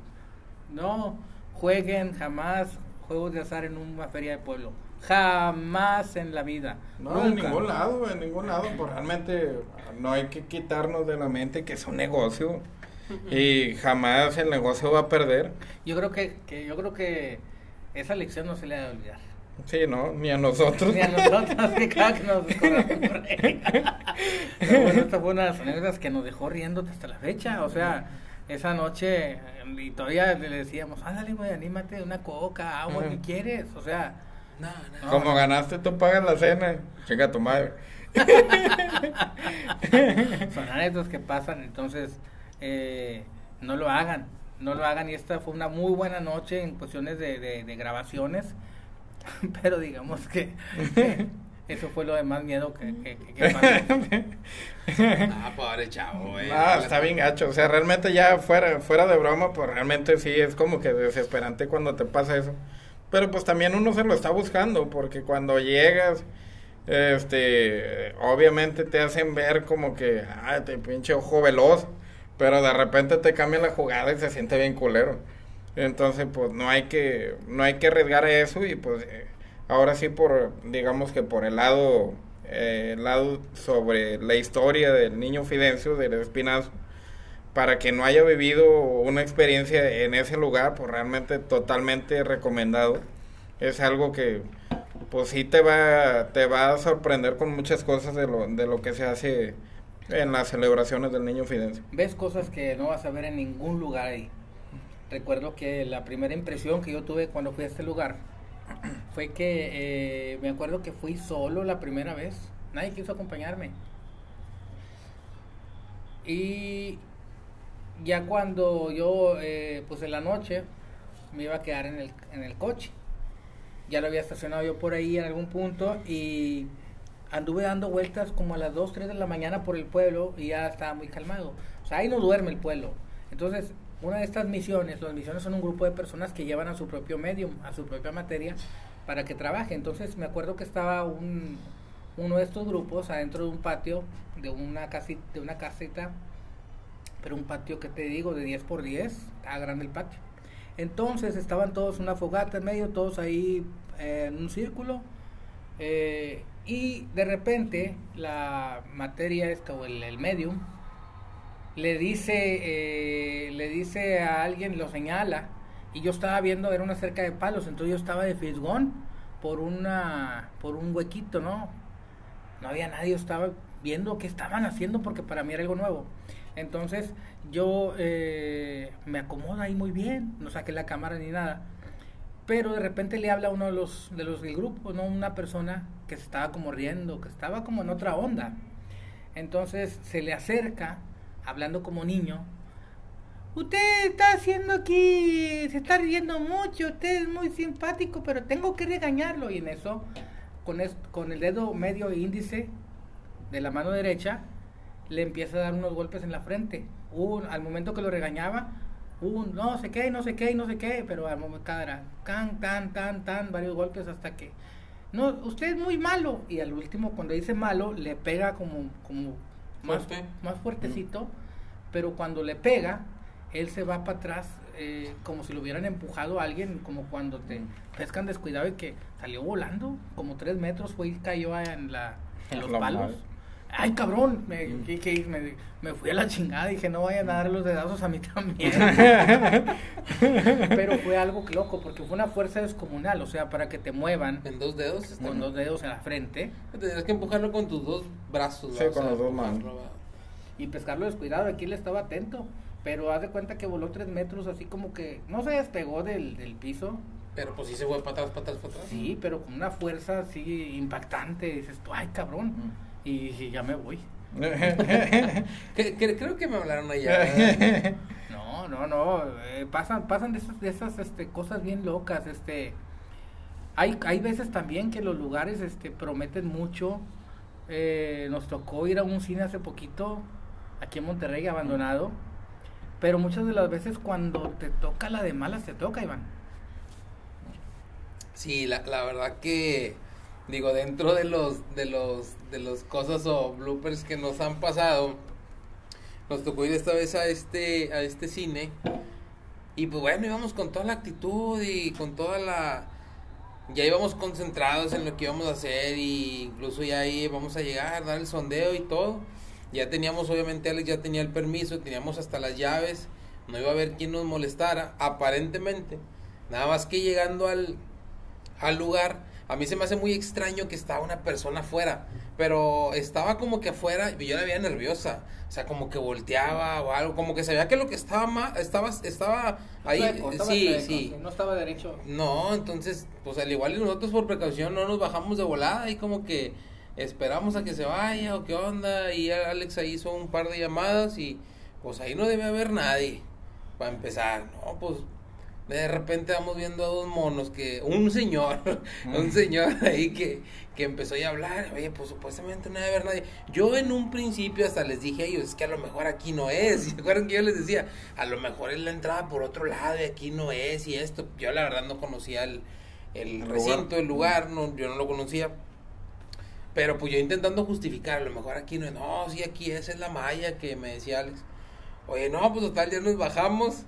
no jueguen jamás juegos de azar en una feria de pueblo. Jamás en la vida. No, en ningún lado, en ningún lado. Pues realmente no hay que quitarnos de la mente que es un negocio y jamás el negocio va a perder. Yo creo que, que yo creo que esa lección no se le ha de olvidar. Sí, no, ni a nosotros. Ni a nosotros, que cada que nos por Pero bueno, esta fue una de las anécdotas que nos dejó riendo hasta la fecha. O sea, esa noche, y todavía le decíamos, ándale, güey, anímate, una coca, agua, ¿qué quieres? O sea, no, no. Como ganaste, tú pagas la cena. Chinga tu madre. Son anécdotas que pasan, entonces, eh, no lo hagan. No lo hagan. Y esta fue una muy buena noche en cuestiones de, de grabaciones. Pero digamos que eso fue lo de más miedo que, que, Ah, pobre chavo, güey. Ah, está bien gacho. O sea, realmente ya fuera, fuera de broma, pues realmente sí es como que desesperante cuando te pasa eso. Pero pues también uno se lo está buscando, porque cuando llegas, este, obviamente te hacen ver como que, ah, te pinche ojo veloz, pero de repente te cambia la jugada y se siente bien culero. Entonces, pues no hay que, no hay que arriesgar eso y pues eh, ahora sí por, digamos que por el lado, eh, lado sobre la historia del niño Fidencio, del Espinazo, para que no haya vivido una experiencia en ese lugar, pues realmente totalmente recomendado. Es algo que pues sí te va, te va a sorprender con muchas cosas de lo, de lo que se hace en las celebraciones del niño Fidencio. Ves cosas que no vas a ver en ningún lugar ahí recuerdo que la primera impresión que yo tuve cuando fui a este lugar fue que eh, me acuerdo que fui solo la primera vez. Nadie quiso acompañarme. Y ya cuando yo, eh, pues en la noche, me iba a quedar en el, en el coche. Ya lo había estacionado yo por ahí en algún punto y anduve dando vueltas como a las 2, 3 de la mañana por el pueblo y ya estaba muy calmado. O sea, ahí no duerme el pueblo. Entonces, una de estas misiones, las misiones son un grupo de personas que llevan a su propio medium, a su propia materia, para que trabaje. Entonces me acuerdo que estaba un, uno de estos grupos adentro de un patio, de una, casita, de una caseta, pero un patio que te digo, de 10 por 10, estaba grande el patio. Entonces estaban todos una fogata en medio, todos ahí eh, en un círculo. Eh, y de repente la materia esta o el, el medium le dice, eh, le dice a alguien, lo señala, y yo estaba viendo, era una cerca de palos, entonces yo estaba de fisgón por una, por un huequito, ¿no? No había nadie, estaba viendo qué estaban haciendo porque para mí era algo nuevo. Entonces yo eh, me acomodo ahí muy bien, no saqué la cámara ni nada. Pero de repente le habla uno de los, de los del grupo, ¿no? Una persona que se estaba como riendo, que estaba como en otra onda. Entonces se le acerca hablando como niño, usted está haciendo aquí, se está riendo mucho, usted es muy simpático, pero tengo que regañarlo. Y en eso, con, con el dedo medio índice de la mano derecha, le empieza a dar unos golpes en la frente. Un, al momento que lo regañaba, un no sé qué, no sé qué, no sé qué, pero al momento era can, tan, tan, tan, varios golpes hasta que, no, usted es muy malo. Y al último, cuando dice malo, le pega como, como más, más fuertecito, pero cuando le pega, él se va para atrás eh, como si lo hubieran empujado a alguien, como cuando te pescan descuidado y que salió volando como tres metros, fue y cayó en, la, en los palos. Ay, cabrón, me, me, me, fui a la chingada, dije, no vayan a dar los dedazos a mí también. Pero fue algo loco, porque fue una fuerza descomunal, o sea, para que te muevan. ¿En dos dedos? Con dos dedos en la frente. Tienes que empujarlo con tus dos brazos. Sí, con los dos manos. Y pescarlo descuidado, aquí él estaba atento. Pero haz de cuenta que voló tres metros, así como que no se despegó del, del piso. Pero pues sí se fue para atrás, para atrás, para atrás. Sí, pero con una fuerza así impactante. Dices, ay, cabrón y ya me voy. creo que me hablaron allá. no, no, no. Eh, pasan pasan de esas, de esas este, cosas bien locas. este hay, hay veces también que los lugares este, prometen mucho. Eh, nos tocó ir a un cine hace poquito, aquí en Monterrey, abandonado. Pero muchas de las veces cuando te toca la de malas, te toca, Iván. Sí, la, la verdad que digo, dentro de los, de los, de los cosas o bloopers que nos han pasado, nos tocó ir esta vez a este, a este cine. Y pues bueno, íbamos con toda la actitud y con toda la, ya íbamos concentrados en lo que íbamos a hacer y incluso ya ahí vamos a llegar, dar el sondeo y todo. Ya teníamos, obviamente Alex ya tenía el permiso, teníamos hasta las llaves, no iba a haber quien nos molestara, aparentemente. Nada más que llegando al, al lugar, a mí se me hace muy extraño que estaba una persona afuera, pero estaba como que afuera y yo la veía nerviosa, o sea, como que volteaba o algo, como que sabía que lo que estaba mal, estaba, estaba ahí, sí, sí. No estaba derecho. No, entonces, pues al igual nosotros por precaución no nos bajamos de volada y como que esperamos a que se vaya o qué onda y Alex ahí hizo un par de llamadas y pues ahí no debe haber nadie para empezar, no, pues de repente vamos viendo a dos monos que un señor, un señor ahí que, que empezó a hablar, oye, pues supuestamente no debe haber nadie. Yo en un principio hasta les dije a ellos, es que a lo mejor aquí no es. ¿Se acuerdan que yo les decía? A lo mejor es la entrada por otro lado y aquí no es y esto. Yo la verdad no conocía el, el recinto, el lugar, no, yo no lo conocía. Pero pues yo intentando justificar, a lo mejor aquí no es, no, sí, aquí es, es la malla que me decía Alex. Oye, no, pues total, ya nos bajamos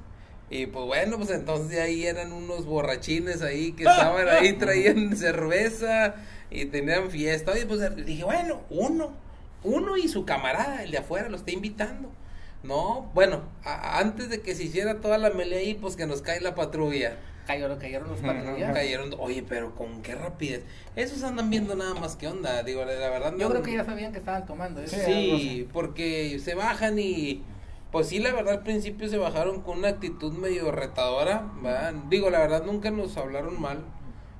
y pues bueno, pues entonces ahí eran unos borrachines ahí que estaban ahí, traían cerveza y tenían fiesta. Y pues dije, bueno, uno, uno y su camarada, el de afuera, lo está invitando. No, bueno, antes de que se hiciera toda la melea ahí, pues que nos cae la patrulla. Cayeron, cayeron los patrullas. Cayeron, oye, pero con qué rapidez. Esos andan viendo nada más que onda, digo, la verdad. Yo creo que ya sabían que estaban tomando. ¿eh? Sí, porque se bajan y pues sí, la verdad al principio se bajaron con una actitud medio retadora, ¿verdad? Digo, la verdad nunca nos hablaron mal,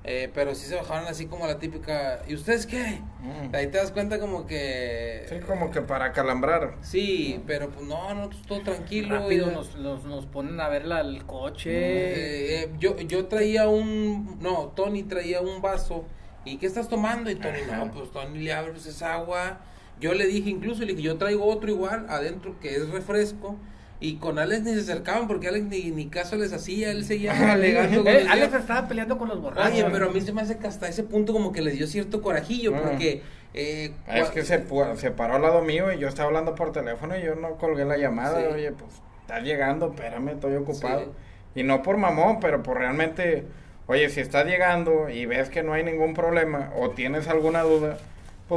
eh, pero sí se bajaron así como la típica, ¿y ustedes qué? Mm. Ahí te das cuenta como que... Sí, como que para calambrar. Sí, pero pues no, no, pues, todo tranquilo. Rápido nos, nos, ponen a ver el coche. Eh, eh, yo, yo traía un, no, Tony traía un vaso, ¿y qué estás tomando? Y Tony, no, pues Tony le abre pues es agua yo le dije incluso, le dije, yo traigo otro igual adentro que es refresco. Y con Alex ni se acercaban porque Alex ni, ni caso les hacía, él seguía alegando. Eh, Alex estaba peleando con los borrachos. Oye, pero a mí se me hace que hasta ese punto como que les dio cierto corajillo porque... Eh, es que se, se paró al lado mío y yo estaba hablando por teléfono y yo no colgué la llamada. Oye, pues estás llegando, espérame, estoy ocupado. Y no por mamón, pero por realmente... Oye, si estás llegando y ves que no hay ningún problema o tienes alguna duda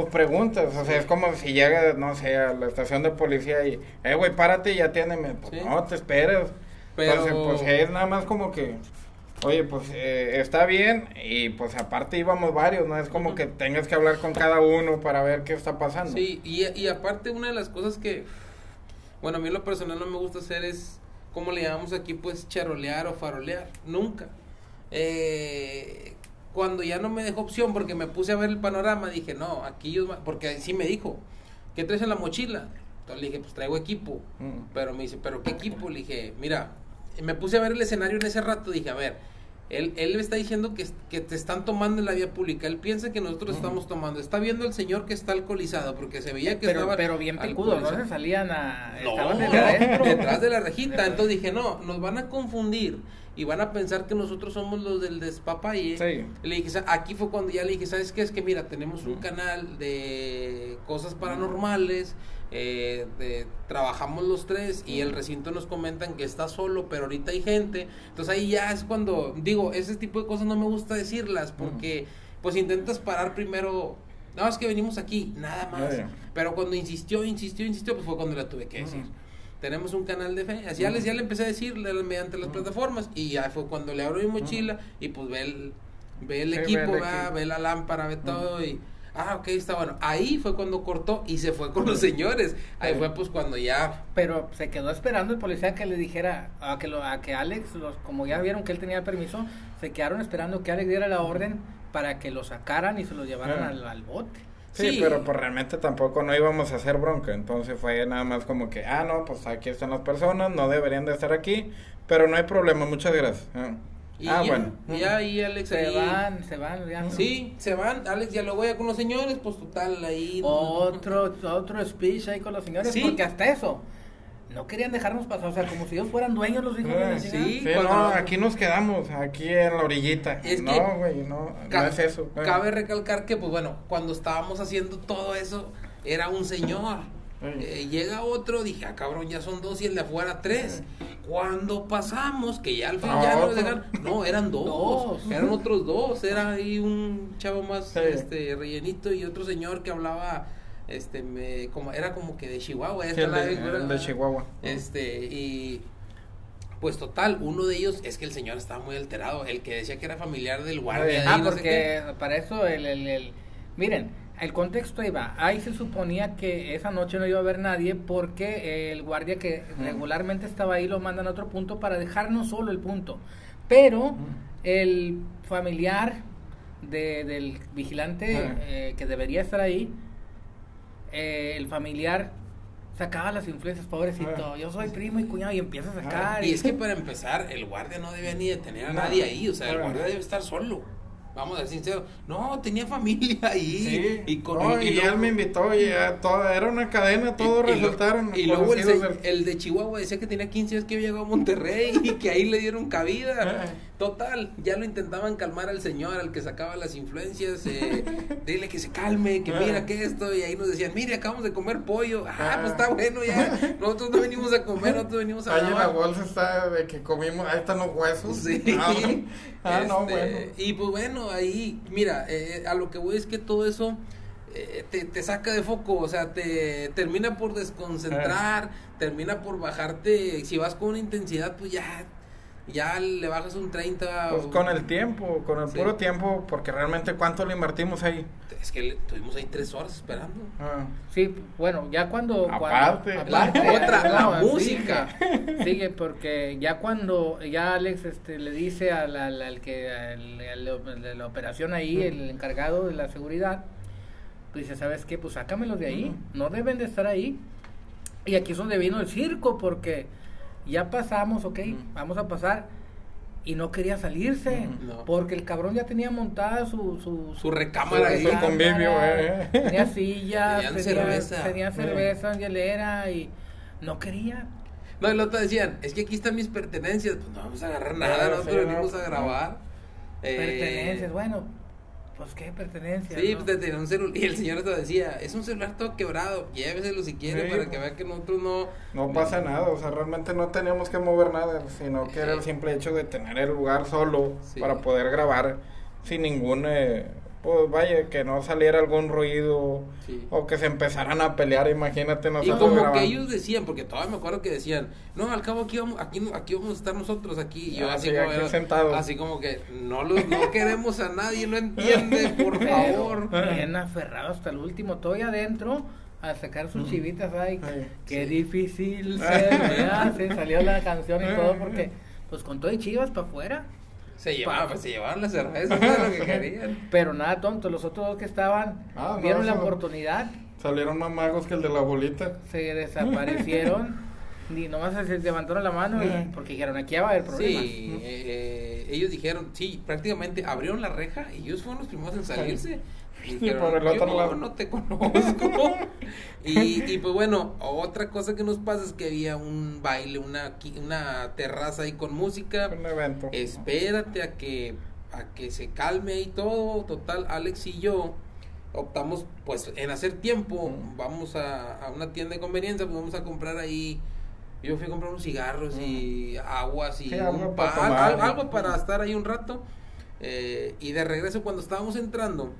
pues preguntas, o sea, es como si llega, no sé, a la estación de policía y, eh, güey, párate y atiéndeme. Pues no, te esperes. Pero... Entonces, pues es nada más como que, oye, pues eh, está bien y pues aparte íbamos varios, no es como que tengas que hablar con cada uno para ver qué está pasando. Sí, y, y aparte una de las cosas que, bueno, a mí lo personal no me gusta hacer es, como le llamamos aquí, pues charolear o farolear, nunca. Eh, cuando ya no me dejó opción porque me puse a ver el panorama, dije, no, aquí yo, porque sí me dijo, ¿qué traes en la mochila? Entonces le dije, pues traigo equipo. Mm. Pero me dice, ¿pero qué equipo? Le dije, mira, me puse a ver el escenario en ese rato, dije, a ver, él, él me está diciendo que, que te están tomando en la vía pública. Él piensa que nosotros estamos tomando. Está viendo al señor que está alcoholizado porque se veía que pero, estaba. Pero bien picudo, ¿no? Se salían a. estaban detrás de la rejita. Entonces dije, no, nos van a confundir y van a pensar que nosotros somos los del despapalle. Sí. Le dije, aquí fue cuando ya le dije, ¿sabes qué? Es que mira, tenemos un canal de cosas paranormales, eh, trabajamos los tres y el recinto nos comentan que está solo, pero ahorita hay gente. Entonces ahí ya es cuando, digo, ese tipo de cosas no me gusta decirlas porque pues intentas parar primero no, es que venimos aquí, nada más. Pero cuando insistió, insistió, insistió, pues fue cuando la tuve que decir tenemos un canal de fe. Así ya, les, ya le empecé a decir mediante las plataformas. Y ya fue cuando le abro mi mochila y pues ve el, ve el equipo, ve, la lámpara, ve todo y... Ah, ok, está bueno. Ahí fue cuando cortó y se fue con los señores. Ahí fue pues cuando ya... Pero se quedó esperando el policía que le dijera a que, lo, a que Alex, los, como ya vieron que él tenía permiso, se quedaron esperando que Alex diera la orden para que lo sacaran y se lo llevaran al, al bote. Sí, pero pues realmente tampoco no íbamos a hacer bronca, entonces fue nada más como que, ah, no, pues aquí están las personas, no deberían de estar aquí, pero no hay problema, muchas gracias. ah, ah bueno. Y ahí Alex se van, se van, ya Sí, se van, Alex ya lo voy a con los señores, pues total ahí. Otro, otro speech ahí con los señores, porque hasta eso no querían dejarnos pasar, o sea, como si ellos fueran dueños los hijos de la ah, Sí, no, aquí nos quedamos, aquí en la orillita. no, güey, no, no es eso. Cabe recalcar que, pues bueno, cuando estábamos haciendo todo eso, era un señor. Eh, llega otro, dije, ah, cabrón, ya son dos y el de afuera tres. Cuando pasamos, que ya al fin ya nos dejan, no, eran dos, eran otros dos, era ahí un chavo más este rellenito y otro señor que hablaba este me como era como que de Chihuahua, de, Chihuahua. Este y pues total, uno de ellos es que el señor estaba muy alterado, el que decía que era familiar del guardia. Ah, porque para eso el, el, el miren, el contexto iba, ahí se suponía que esa noche no iba a haber nadie porque el guardia que regularmente estaba ahí lo mandan a otro punto para dejarnos solo el punto. Pero el familiar de, del vigilante eh, que debería estar ahí, eh, el familiar sacaba las influencias, pobrecito. Yo soy primo y cuñado y empieza a sacar. y, es que para empezar, el guardia no debía ni de tener a nadie ahí, o sea, el guardia debe estar solo vamos a ser sinceros, no, tenía familia ahí. Y, con, y, él me invitó, y todo, era una cadena, todos resultaron. Y, luego el, de Chihuahua decía que tenía 15 años que había llegado a Monterrey y que ahí le dieron cabida. Total, ya lo intentaban calmar al señor, al que sacaba las influencias, eh, dile que se calme, que mira que esto, y ahí nos decían, mire, acabamos de comer pollo, ah, pues está bueno ya, nosotros no venimos a comer, nosotros venimos a Ahí en la bolsa está de que comimos, ahí están los huesos. Sí. Ah, ah no, este, bueno. Y pues bueno, ahí, mira, eh, a lo que voy es que todo eso... Eh, te, te, saca de foco, o sea, te termina por desconcentrar, termina por bajarte, si vas con una intensidad, pues ya ya le bajas un 30. Pues con el tiempo, con el puro tiempo, porque realmente cuánto le invertimos ahí. Es que estuvimos ahí tres horas esperando. Ah. Sí, bueno, ya cuando... Aparte. la, otra, la música. Sigue, porque ya cuando ya Alex este, le dice al, al, que al, de la operación ahí, el encargado de la seguridad, pues dice, ¿sabes qué? Pues sácamelos de ahí, no deben de estar ahí. Y aquí es donde vino el circo, porque ya pasamos, ok, vamos a pasar. Y no quería salirse, porque el cabrón ya tenía montada su... Su, su recámara. Su convivio, eh. Tenía sillas, tenía cerveza, tenía cerveza, hielera y no quería. No, y el otro decían, es que aquí están mis pertenencias. Pues no vamos a agarrar nada, nosotros venimos a grabar. Pertenencias, bueno, pues qué pertenencia. Sí, pues tenía un celular. Y el señor te decía, es un celular todo quebrado, lléveselo si quiere para que vea que nosotros no. No pasa nada, o sea, realmente no teníamos que mover nada, sino que era el simple hecho de tener el lugar solo para poder grabar sin ningún. Eh, pues vaya, que no saliera algún ruido o que se empezaran a pelear, imagínate nosotros. Y como que ellos decían, porque todavía me acuerdo que decían, no, al cabo aquí vamos, aquí, aquí vamos a estar nosotros aquí. Y yo ah, así, como, así como que no, no queremos a nadie, no entiende, por favor. Bien aferrado hasta el último, todo ahí adentro a sacar sus chivitas, ay, qué difícil se salió la canción y todo porque pues con todo y chivas para afuera. Se llevaban, pues, se llevaban la cerveza, lo que querían. Pero nada tonto, los otros dos que estaban ah, vieron la oportunidad. Salieron más magos que el de la bolita. Se desaparecieron. ni nomás se levantaron la mano y, porque dijeron aquí va a haber problemas. Sí, eh, ellos dijeron, sí, prácticamente abrieron la reja y ellos fueron los primeros en salirse. Y por el otro lado. no te conozco. y, y pues bueno, otra cosa que nos pasa es que había un baile, una, una terraza ahí con música. Un evento. Espérate a que, a que se calme y todo. Total, Alex y yo optamos pues en hacer tiempo. Vamos a, a una tienda de conveniencia, pues vamos a comprar ahí yo fui a comprar unos cigarros y aguas y algo, para estar ahí un rato. Eh, y de regreso cuando estábamos entrando,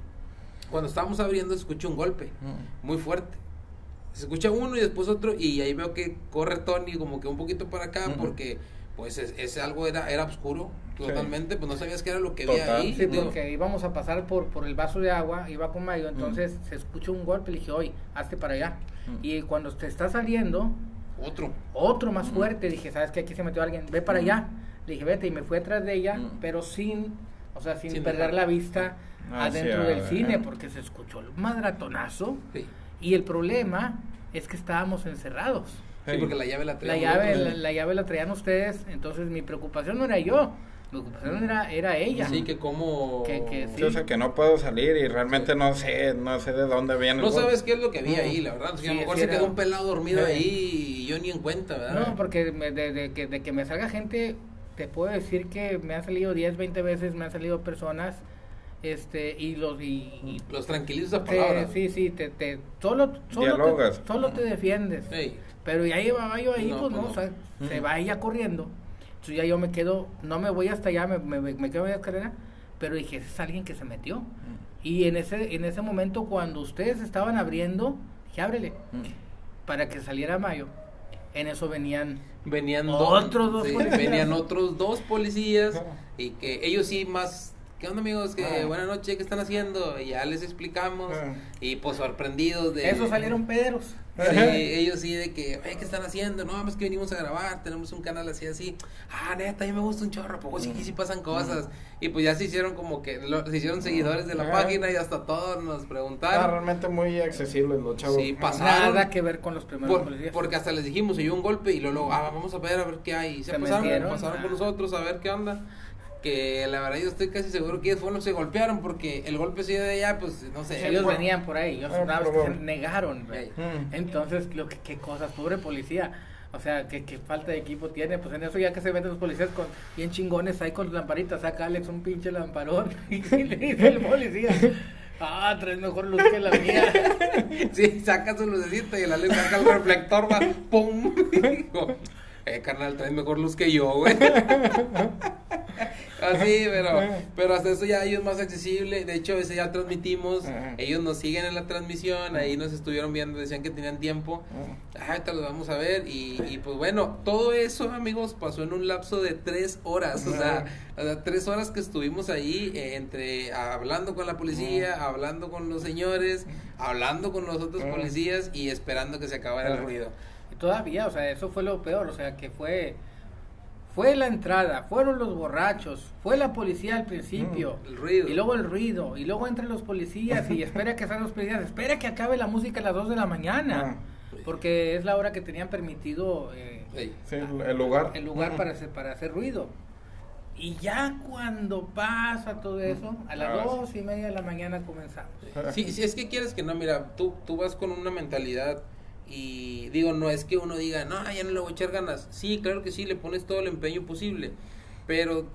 cuando estábamos abriendo, se escucha un golpe mm. muy fuerte. Se escucha uno y después otro y ahí veo que corre Tony como que un poquito para acá porque pues ese algo era era oscuro totalmente, pues no sabías qué era lo que había ahí. Sí, porque íbamos a pasar por, por el vaso de agua, iba con Mayo, entonces se escucha un golpe, le dije, oye, hazte para allá. Y cuando te está saliendo, otro. Otro más fuerte, dije, ¿sabes qué? Aquí se metió alguien, ve para allá. Le dije, vete, y me fui atrás de ella, pero sin, o sea, sin, perder la vista adentro del cine porque se escuchó el madratonazo y el problema es que estábamos encerrados. Sí, porque la llave la traían. La llave, la, llave la traían ustedes, entonces mi preocupación no era yo, mi preocupación era, era ella. Sí, que como... Que, sí. O sea, que no puedo salir y realmente no sé, no sé de dónde viene. No sabes qué es lo que había ahí, la verdad. a lo mejor se quedó un pelado dormido ahí y yo ni en cuenta, ¿verdad? No, porque de, de, que, de que me salga gente, te puedo decir que me han salido 10, 20 veces, me han salido personas este y los y, los tranquilizos a palabras. sí sí te, te solo solo te, solo te defiendes. Pero ya iba yo ahí pues, no, pues se va ella corriendo. Entonces ya yo me quedo no me voy hasta allá me, me, quedo en la escalera pero dije es alguien que se metió y en ese en ese momento cuando ustedes estaban abriendo dije ábrele para que saliera Mayo en eso venían venían otros dos venían otros dos policías y que ellos sí más ¿Qué onda amigos? Que ah. buenas noches, ¿qué están haciendo? Y ya les explicamos ah. y pues sorprendidos de... Eso salieron pedros. Sí, ellos sí de que, ¿qué están haciendo? No, más que venimos a grabar, tenemos un canal así, así. Ah, neta, a mí me gusta un chorro, pues sí, sí pasan cosas. Y pues ya se hicieron como que, se hicieron seguidores de la página y hasta todos nos preguntaron. Ah, realmente muy accesible los chavos. Sí, pasaron. Nada que ver con los primeros policías. Porque hasta les dijimos, y un golpe y luego, ah, vamos a ver a ver qué hay. Y se, pasaron, pasaron por nosotros a ver qué onda que la verdad yo estoy casi seguro que ellos fueron los que se golpearon porque el golpe sido de allá, pues no sé. Ellos venían por ahí, ellos ah, se negaron. Mm. Entonces, lo que, qué cosas, pobre policía. O sea, ¿qué, qué falta de equipo tiene. Pues en eso ya que se meten los policías con bien chingones ahí con lamparitas, saca Alex un pinche lamparón y le dice el policía. Ah, traes mejor luz que la mía. sí, saca su lucecita y el Alex saca el reflector, va, ¡pum! eh, carnal, traes mejor luz que yo, güey. Así, pero, pero hasta eso ya ellos más accesible. De hecho, ese ya transmitimos. Ellos nos siguen en la transmisión. Ahí nos estuvieron viendo. Decían que tenían tiempo. Ah, ahorita los vamos a ver. Y, y, pues bueno, todo eso, amigos, pasó en un lapso de tres horas. O sea, tres horas que estuvimos ahí eh, entre hablando con la policía, hablando con los señores, hablando con los otros policías y esperando que se acabara el ruido. Todavía, o sea, eso fue lo peor. O sea, que fue fue la entrada, fueron los borrachos, fue la policía al principio, mm, el ruido. y luego el ruido, y luego entre los policías y espera que salgan los policías, espera que acabe la música a las 2 de la mañana, ah. porque es la hora que tenían permitido eh, el lugar, el lugar para, hacer, para hacer ruido. Y ya cuando pasa todo eso, a las ah, dos y media de la mañana comenzamos. Sí, si es que quieres que no, mira, tú, tú vas con una mentalidad y digo, no es que uno diga, no, ya no le voy a echar ganas. Sí, claro que sí, le pones todo el empeño posible. Pero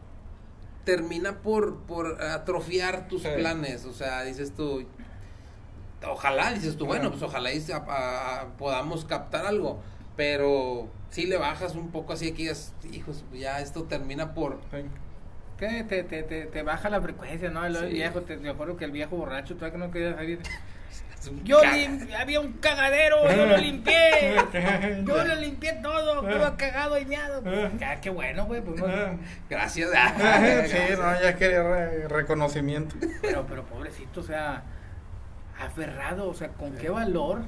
termina por, por atrofiar tus planes. O sea, dices tú, ojalá, dices tú, bueno, pues ojalá podamos captar algo. Pero si le bajas un poco así que digas, hijos, ya esto termina por... Te, te, te, te, baja la frecuencia, ¿no? El viejo, te, acuerdo que el viejo borracho todavía que no quería salir yo había un cagadero, yo lo limpié. Yo lo limpié todo, estaba cagado y meado. Ah, qué bueno, güey. Pues, Gracias. sí, no, ya quería reconocimiento. Pero, pero pobrecito, o sea, aferrado, o sea, ¿con qué valor?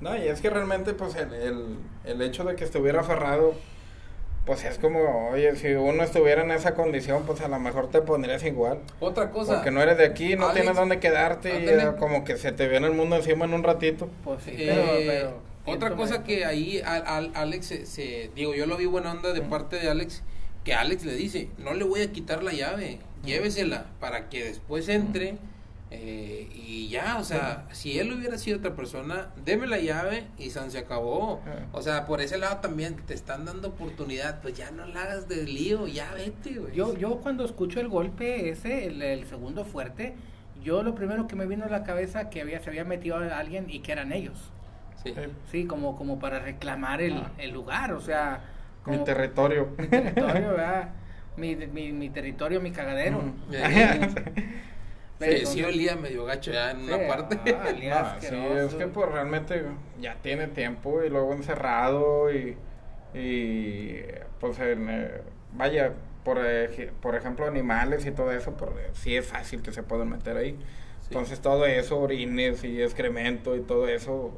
No, y es que realmente, pues, el, el, el hecho de que estuviera aferrado pues es como, oye, si uno estuviera en esa condición, pues a lo mejor te pondrías igual. Otra cosa. Porque no eres de aquí, no tienes dónde quedarte y como que se te viene el mundo encima en un ratito. Pues sí, eh, pero, Otra cosa que ahí al, Alex se, digo, yo lo vi buena onda de parte de Alex, que Alex le dice, no le voy a quitar la llave, llévesela para que después entre. Eh, y ya, o sea, si él hubiera sido otra persona, deme la llave y San se acabó. O sea, por ese lado también te están dando oportunidad, pues ya no la hagas de lío, ya vete, güey. Yo, yo cuando escucho el golpe ese, el, segundo fuerte, yo lo primero que me vino a la cabeza que había, se había metido a alguien y que eran ellos. Sí. Sí, como, como para reclamar el, ah. el lugar, o sea... mi territorio. Mi territorio, ¿verdad? Mi, mi, mi territorio, mi cagadero. Sí, sí olía medio gacho ya en una parte. Ah, sí, es que pues realmente ya tiene tiempo y luego encerrado y, y pues en, eh, vaya, por, por ejemplo animales y todo eso, pues sí es fácil que se puedan meter ahí. Entonces todo eso, orines y excremento y todo eso,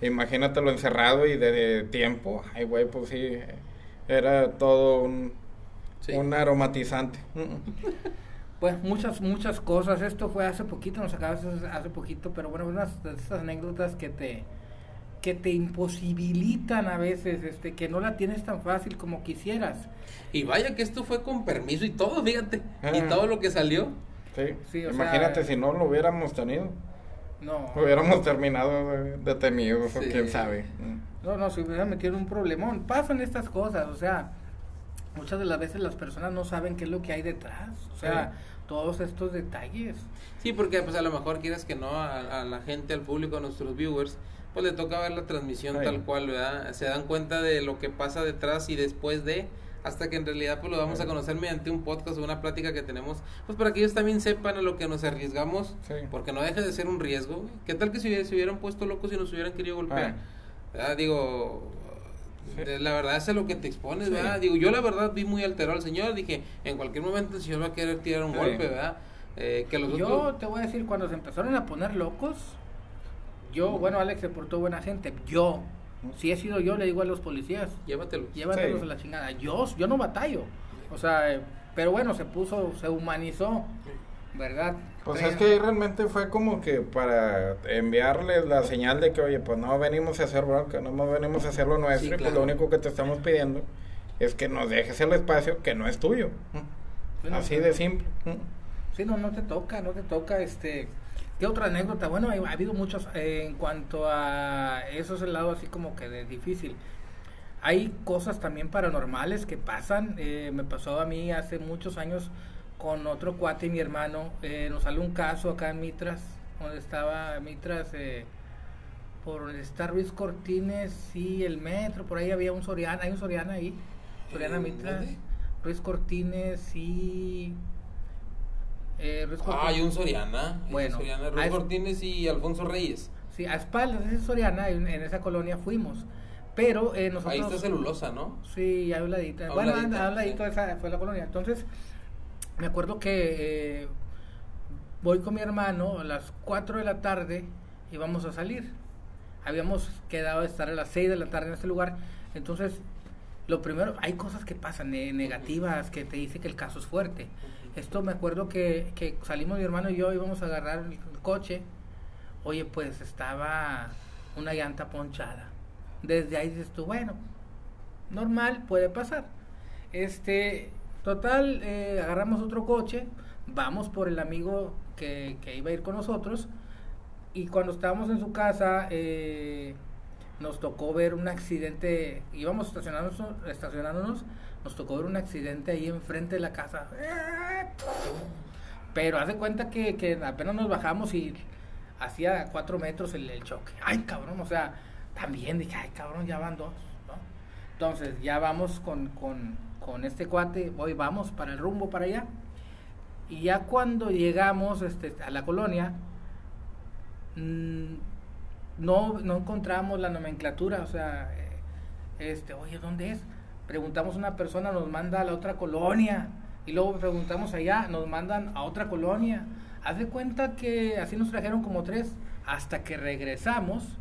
imagínatelo encerrado y de, tiempo, ay güey, pues sí, era todo un, un aromatizante. pues muchas, muchas cosas. Esto fue hace poquito, nos acabas hace poquito, pero bueno, unas de esas anécdotas que te que te imposibilitan a veces, este, que no la tienes tan fácil como quisieras. Y vaya que esto fue con permiso y todo, fíjate, y todo lo que salió. Sí, imagínate si no lo hubiéramos tenido. No. Hubiéramos terminado detenidos, o quién sabe. No, no, si hubiera metido un problemón. Pasan estas cosas, o sea, muchas de las veces las personas no saben qué es lo que hay detrás. O sea, todos estos detalles. Sí, porque pues a lo mejor quieras que no, a, la gente, al público, a nuestros viewers, pues le toca ver la transmisión tal cual, ¿verdad? Se dan cuenta de lo que pasa detrás y después de, hasta que en realidad pues lo vamos a conocer mediante un podcast o una plática que tenemos, pues para que ellos también sepan a lo que nos arriesgamos, porque no deja de ser un riesgo. ¿Qué tal que si se hubieran puesto locos y nos hubieran querido golpear? Ah. La verdad es a lo que te expones, ¿verdad? Digo, yo la verdad vi muy alterado al señor, dije, en cualquier momento el señor va a querer tirar un golpe, ¿verdad? Eh, que los yo te voy a decir, cuando se empezaron a poner locos, yo, bueno, Alex se portó buena gente, yo, si he sido yo, le digo a los policías, llévatelos, llévatelos a la chingada, yo, yo no batallo, o sea, eh, pero bueno, se puso, se humanizó, ¿verdad? Pues es que realmente fue como que para enviarles la señal de que, oye, pues no venimos a hacer bronca, no venimos a hacer lo nuestro, pues lo único que te estamos pidiendo es que nos dejes el espacio que no es tuyo. Así de simple. Sí, no, no te toca, no te toca, este... ¿Qué otra anécdota? Bueno, ha habido muchos eh, en cuanto a eso es el lado así como que de difícil. Hay cosas también paranormales que pasan. Eh, me pasó a mí hace muchos años con otro cuate y mi hermano. Eh, nos salió un caso acá en Mitras, donde estaba Mitras, eh, por donde está Ruiz Cortines y el metro, por ahí había un Soriana, hay un Soriana ahí, Soriana Mitras, Ruiz Cortines y... Eh, Ruiz Cortines. Ah, hay un Soriana. Bueno, Soriana, Ruiz Cortines y Alfonso Reyes. Sí, a espaldas de ese Soriana, en, esa colonia fuimos. Pero eh, nosotros... Ahí está celulosa, ¿no? Sí, ladito. Bueno, un ladito, esa fue la colonia. Entonces, me acuerdo que eh, voy con mi hermano a las 4 de la tarde y vamos a salir. Habíamos quedado de estar a las 6 de la tarde en ese lugar. Entonces, lo primero, hay cosas que pasan negativas que te dice que el caso es fuerte. Esto me acuerdo que, que salimos mi hermano y yo íbamos a agarrar el coche. Oye, pues estaba una llanta ponchada. Desde ahí dices tú, bueno, normal, puede pasar. Este, Total, eh, agarramos otro coche, vamos por el amigo que, iba a ir con nosotros y cuando estábamos en su casa eh, nos tocó ver un accidente, íbamos estacionándonos, estacionándonos, nos tocó ver un accidente ahí enfrente de la casa. Pero haz de cuenta que, apenas nos bajamos y hacía cuatro metros el, choque. Ay, cabrón, o sea, también dije, ay, cabrón, ya van dos, ¿no? Entonces, ya vamos con, con con este cuate, hoy vamos para el rumbo para allá. Y ya cuando llegamos este, a la colonia, mm, no, no encontramos la nomenclatura, o sea, eh, este, oye, ¿dónde es? Preguntamos a una persona, nos manda a la otra colonia, y luego preguntamos allá, nos mandan a otra colonia. Haz de cuenta que así nos trajeron como tres, hasta que regresamos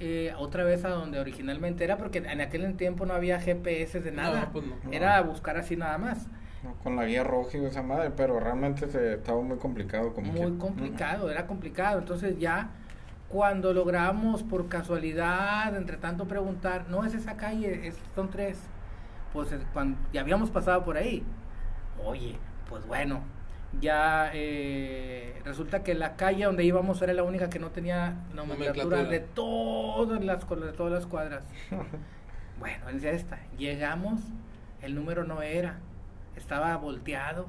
eh, otra vez a donde originalmente era, porque en aquel tiempo no había GPS de nada, pues era buscar así nada más. con la guía roja y esa madre, pero realmente se, estaba muy complicado. Como muy complicado, era complicado. Entonces ya cuando logramos por casualidad, entre tanto preguntar, no es esa calle, es, son tres, pues cuando, ya habíamos pasado por ahí. Oye, pues bueno, ya eh, resulta que la calle donde íbamos era la única que no tenía nomenclatura de todas las, de todas las cuadras. bueno, es esta. Llegamos, el número no era, estaba volteado.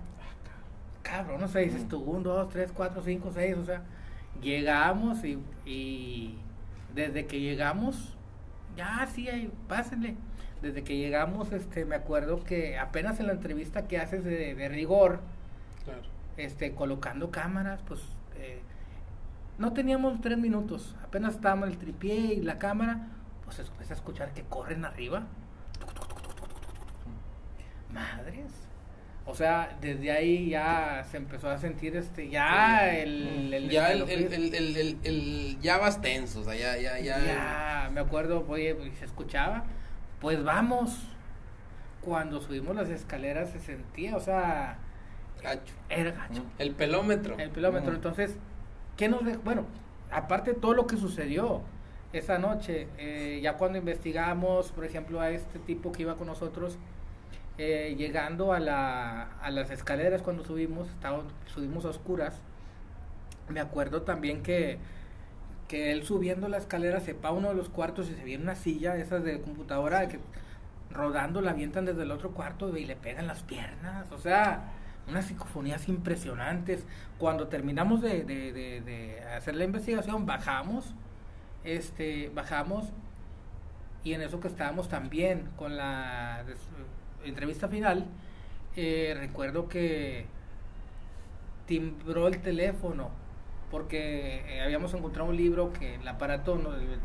Cabrón, no sé, dices tú, un, dos, tres, cuatro, cinco, seis, o sea, llegamos y, y desde que llegamos, ya sí, pásenle. Desde que llegamos, este, me acuerdo que apenas en la entrevista que haces de, de rigor, claro este, colocando cámaras, pues eh, no teníamos tres minutos, apenas estábamos el tripié y la cámara, pues se empieza a escuchar que corren arriba. Madres. O sea, desde ahí ya se empezó a sentir este, ya el, ya el, el, ya vas tenso, o sea, ya, ya, ya. Ya, me acuerdo, oye, se escuchaba, pues vamos. Cuando subimos las escaleras se sentía, o sea, Gacho. Era gacho. El pelómetro. El pelómetro. Entonces, ¿qué nos dejó? Bueno, aparte de todo lo que sucedió esa noche, eh, ya cuando investigamos, por ejemplo, a este tipo que iba con nosotros, eh, llegando a, la, a las escaleras cuando subimos, estábamos, subimos a oscuras, me acuerdo también que, que él subiendo la escalera se pa uno de los cuartos y se viene una silla, esas de computadora, que rodando la avientan desde el otro cuarto y le pegan las piernas, o sea unas psicofonías impresionantes. Cuando terminamos de, de, de, hacer la investigación, bajamos, este, bajamos y en eso que estábamos también con la entrevista final, eh, recuerdo que timbró el teléfono porque eh, habíamos encontrado un libro que el aparato,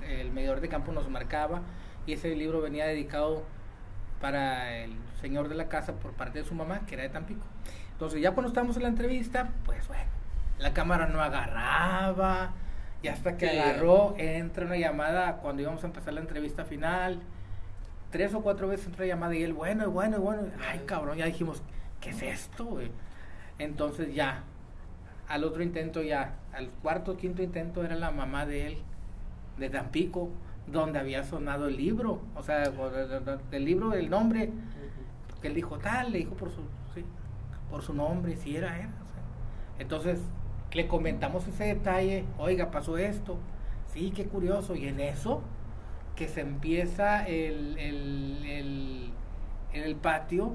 el, medidor de campo nos marcaba y ese libro venía dedicado para el señor de la casa por parte de su mamá, que era de Tampico. Entonces ya cuando estábamos en la entrevista, pues bueno, la cámara no agarraba y hasta que agarró, entra una llamada cuando íbamos a empezar la entrevista final. Tres o cuatro veces entró llamada y él, bueno, bueno, bueno, ay cabrón, ya dijimos, ¿qué es esto, güey? Entonces ya, al otro intento ya, al cuarto, quinto intento era la mamá de él, de Tampico, donde había sonado el libro, o sea, el libro, el nombre, que él dijo tal, le dijo por su, por su nombre, si era él. entonces, le comentamos ese detalle, oiga, pasó esto, sí, qué curioso, y en eso que se empieza el, el, en el patio,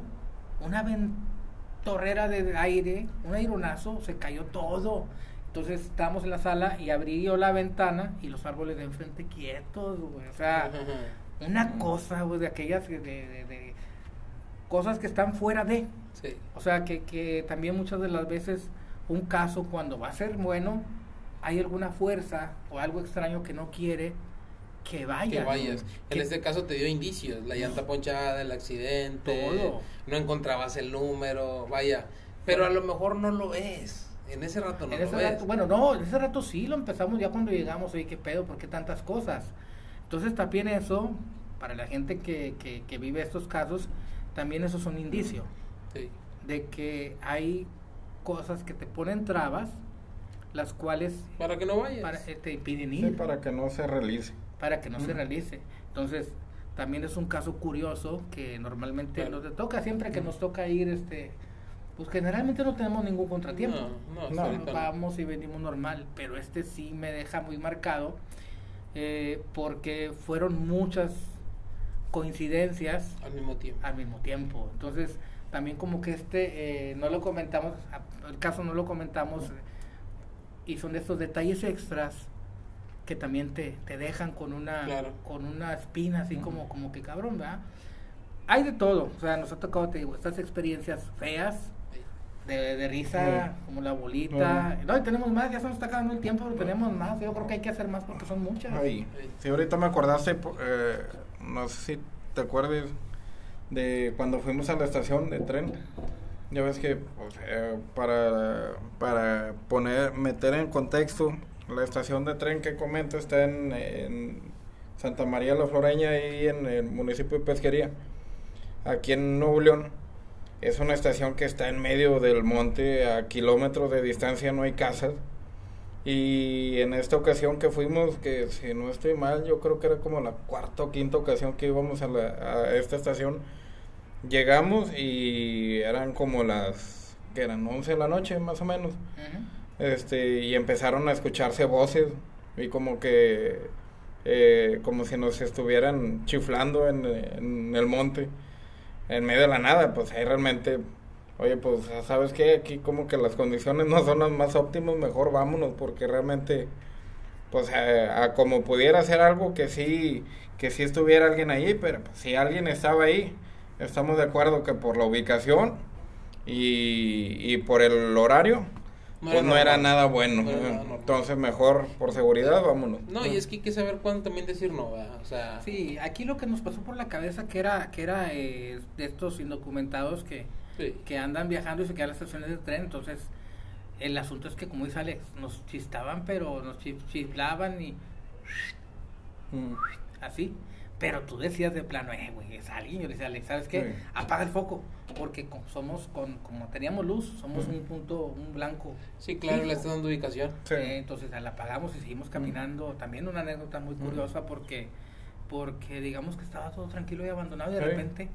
una ventorrera de aire, un aironazo, se cayó todo. Entonces estábamos en la sala y abrí yo la ventana y los árboles de enfrente quietos, O sea, una cosa, de aquellas de, de, cosas que están fuera de. O sea, que, que también muchas de las veces un caso cuando va a ser bueno, hay alguna fuerza o algo extraño que no quiere que vayas. vayas. En este caso te dio indicios, la llanta ponchada, el accidente, todo. no encontrabas el número, vaya. Pero a lo mejor no lo es. En ese rato no lo ves. Bueno, no, en ese rato sí lo empezamos ya cuando llegamos, oye, qué pedo, ¿por qué tantas cosas? Entonces también eso, para la gente que, que, que vive estos casos, también eso es un indicio. Sí. De que hay cosas que te ponen trabas, las cuales... Para que no vayas. Para, eh, te impiden ir. Sí, para que no se realice para que no se realice. Entonces, también es un caso curioso que normalmente nos toca, siempre que nos toca ir, este, pues generalmente no tenemos ningún contratiempo. No, no, Vamos y venimos normal, pero este sí me deja muy marcado eh, porque fueron muchas coincidencias al mismo tiempo. Al mismo tiempo. Entonces, también como que este eh, no lo comentamos, el caso no lo comentamos y son de estos detalles extras que también te, te dejan con una con una espina así como como que cabrón, ¿verdad? Hay de todo, o sea, nos ha tocado, te digo, estas experiencias feas, de, de risa, como la bolita. No, y tenemos más, ya se nos está acabando el tiempo, pero tenemos más. Yo creo que hay que hacer más porque son muchas. Ay, sí, ahorita me acordaste, eh, no sé si te acuerdas de cuando fuimos a la estación de tren. Ya ves que pues, eh, para, para poner, meter en contexto la estación de tren que comento está en, Santa María la Floreña y en el municipio de Pesquería. Aquí en Nuevo León es una estación que está en medio del monte, a kilómetros de distancia no hay casas. Y en esta ocasión que fuimos, que si no estoy mal, yo creo que era como la cuarta o quinta ocasión que íbamos a, a esta estación, llegamos y eran como las, que eran 11 de la noche más o menos. Este, y empezaron a escucharse voces y como que, eh, como si nos estuvieran chiflando en, el monte, en medio de la nada, pues ahí realmente, oye, pues sabes que aquí como que las condiciones no son las más óptimas, mejor vámonos, porque realmente, pues a, como pudiera ser algo que sí, que sí estuviera alguien ahí, pero pues, si alguien estaba ahí, estamos de acuerdo que por la ubicación y, y por el horario, pues no era nada bueno. Entonces, mejor por seguridad, vámonos. No, y es que hay que saber cuándo también decir no, O sea... Sí, aquí lo que nos pasó por la cabeza que era que era eh, de estos indocumentados que, que andan viajando y se quedan en las estaciones de tren, entonces el asunto es que como dice Alex, nos chistaban, pero nos chiflaban y mm. así. Pero tú decías de plano, eh, güey, es alguien. Yo le decía, Alex, ¿sabes qué? Apaga el foco. Porque como somos, con, como teníamos luz, somos un punto, un blanco. Sí, claro, le está dando ubicación. Eh, entonces la apagamos y seguimos caminando. También una anécdota muy curiosa porque, porque digamos que estaba todo tranquilo y abandonado y de repente,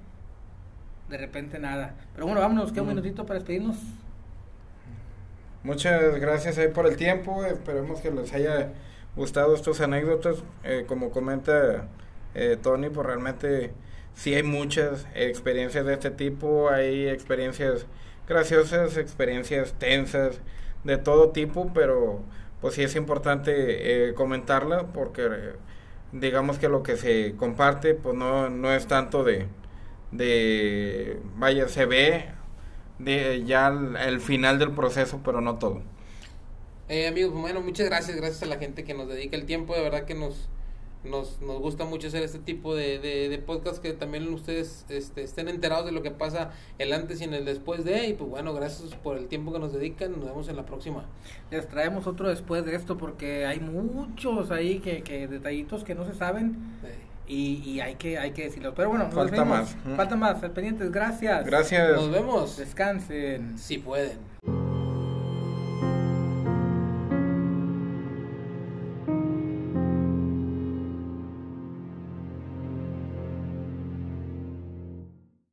de repente nada. Pero bueno, vámonos, queda un minutito para despedirnos. Muchas gracias ahí por el tiempo. Esperemos que les haya gustado estos anécdotas. Eh, como comenta eh, Tony, pues realmente sí hay muchas experiencias de este tipo, hay experiencias graciosas, experiencias tensas, de todo tipo, pero pues sí es importante eh, comentarla porque digamos que lo que se comparte pues no, no es tanto de, de vaya, se ve de ya el, final del proceso, pero no todo. Eh, amigos, bueno, muchas gracias, gracias a la gente que nos dedica el tiempo, de verdad que nos, nos, nos gusta mucho hacer este tipo de, de, podcast que también ustedes este, estén enterados de lo que pasa el antes y en el después de y pues bueno gracias por el tiempo que nos dedican nos vemos en la próxima. Les traemos otro después de esto porque hay muchos ahí que, que detallitos que no se saben y, y, hay que hay que decirlo pero bueno falta más falta más pendientes gracias. Gracias. Nos vemos. Descansen. Si pueden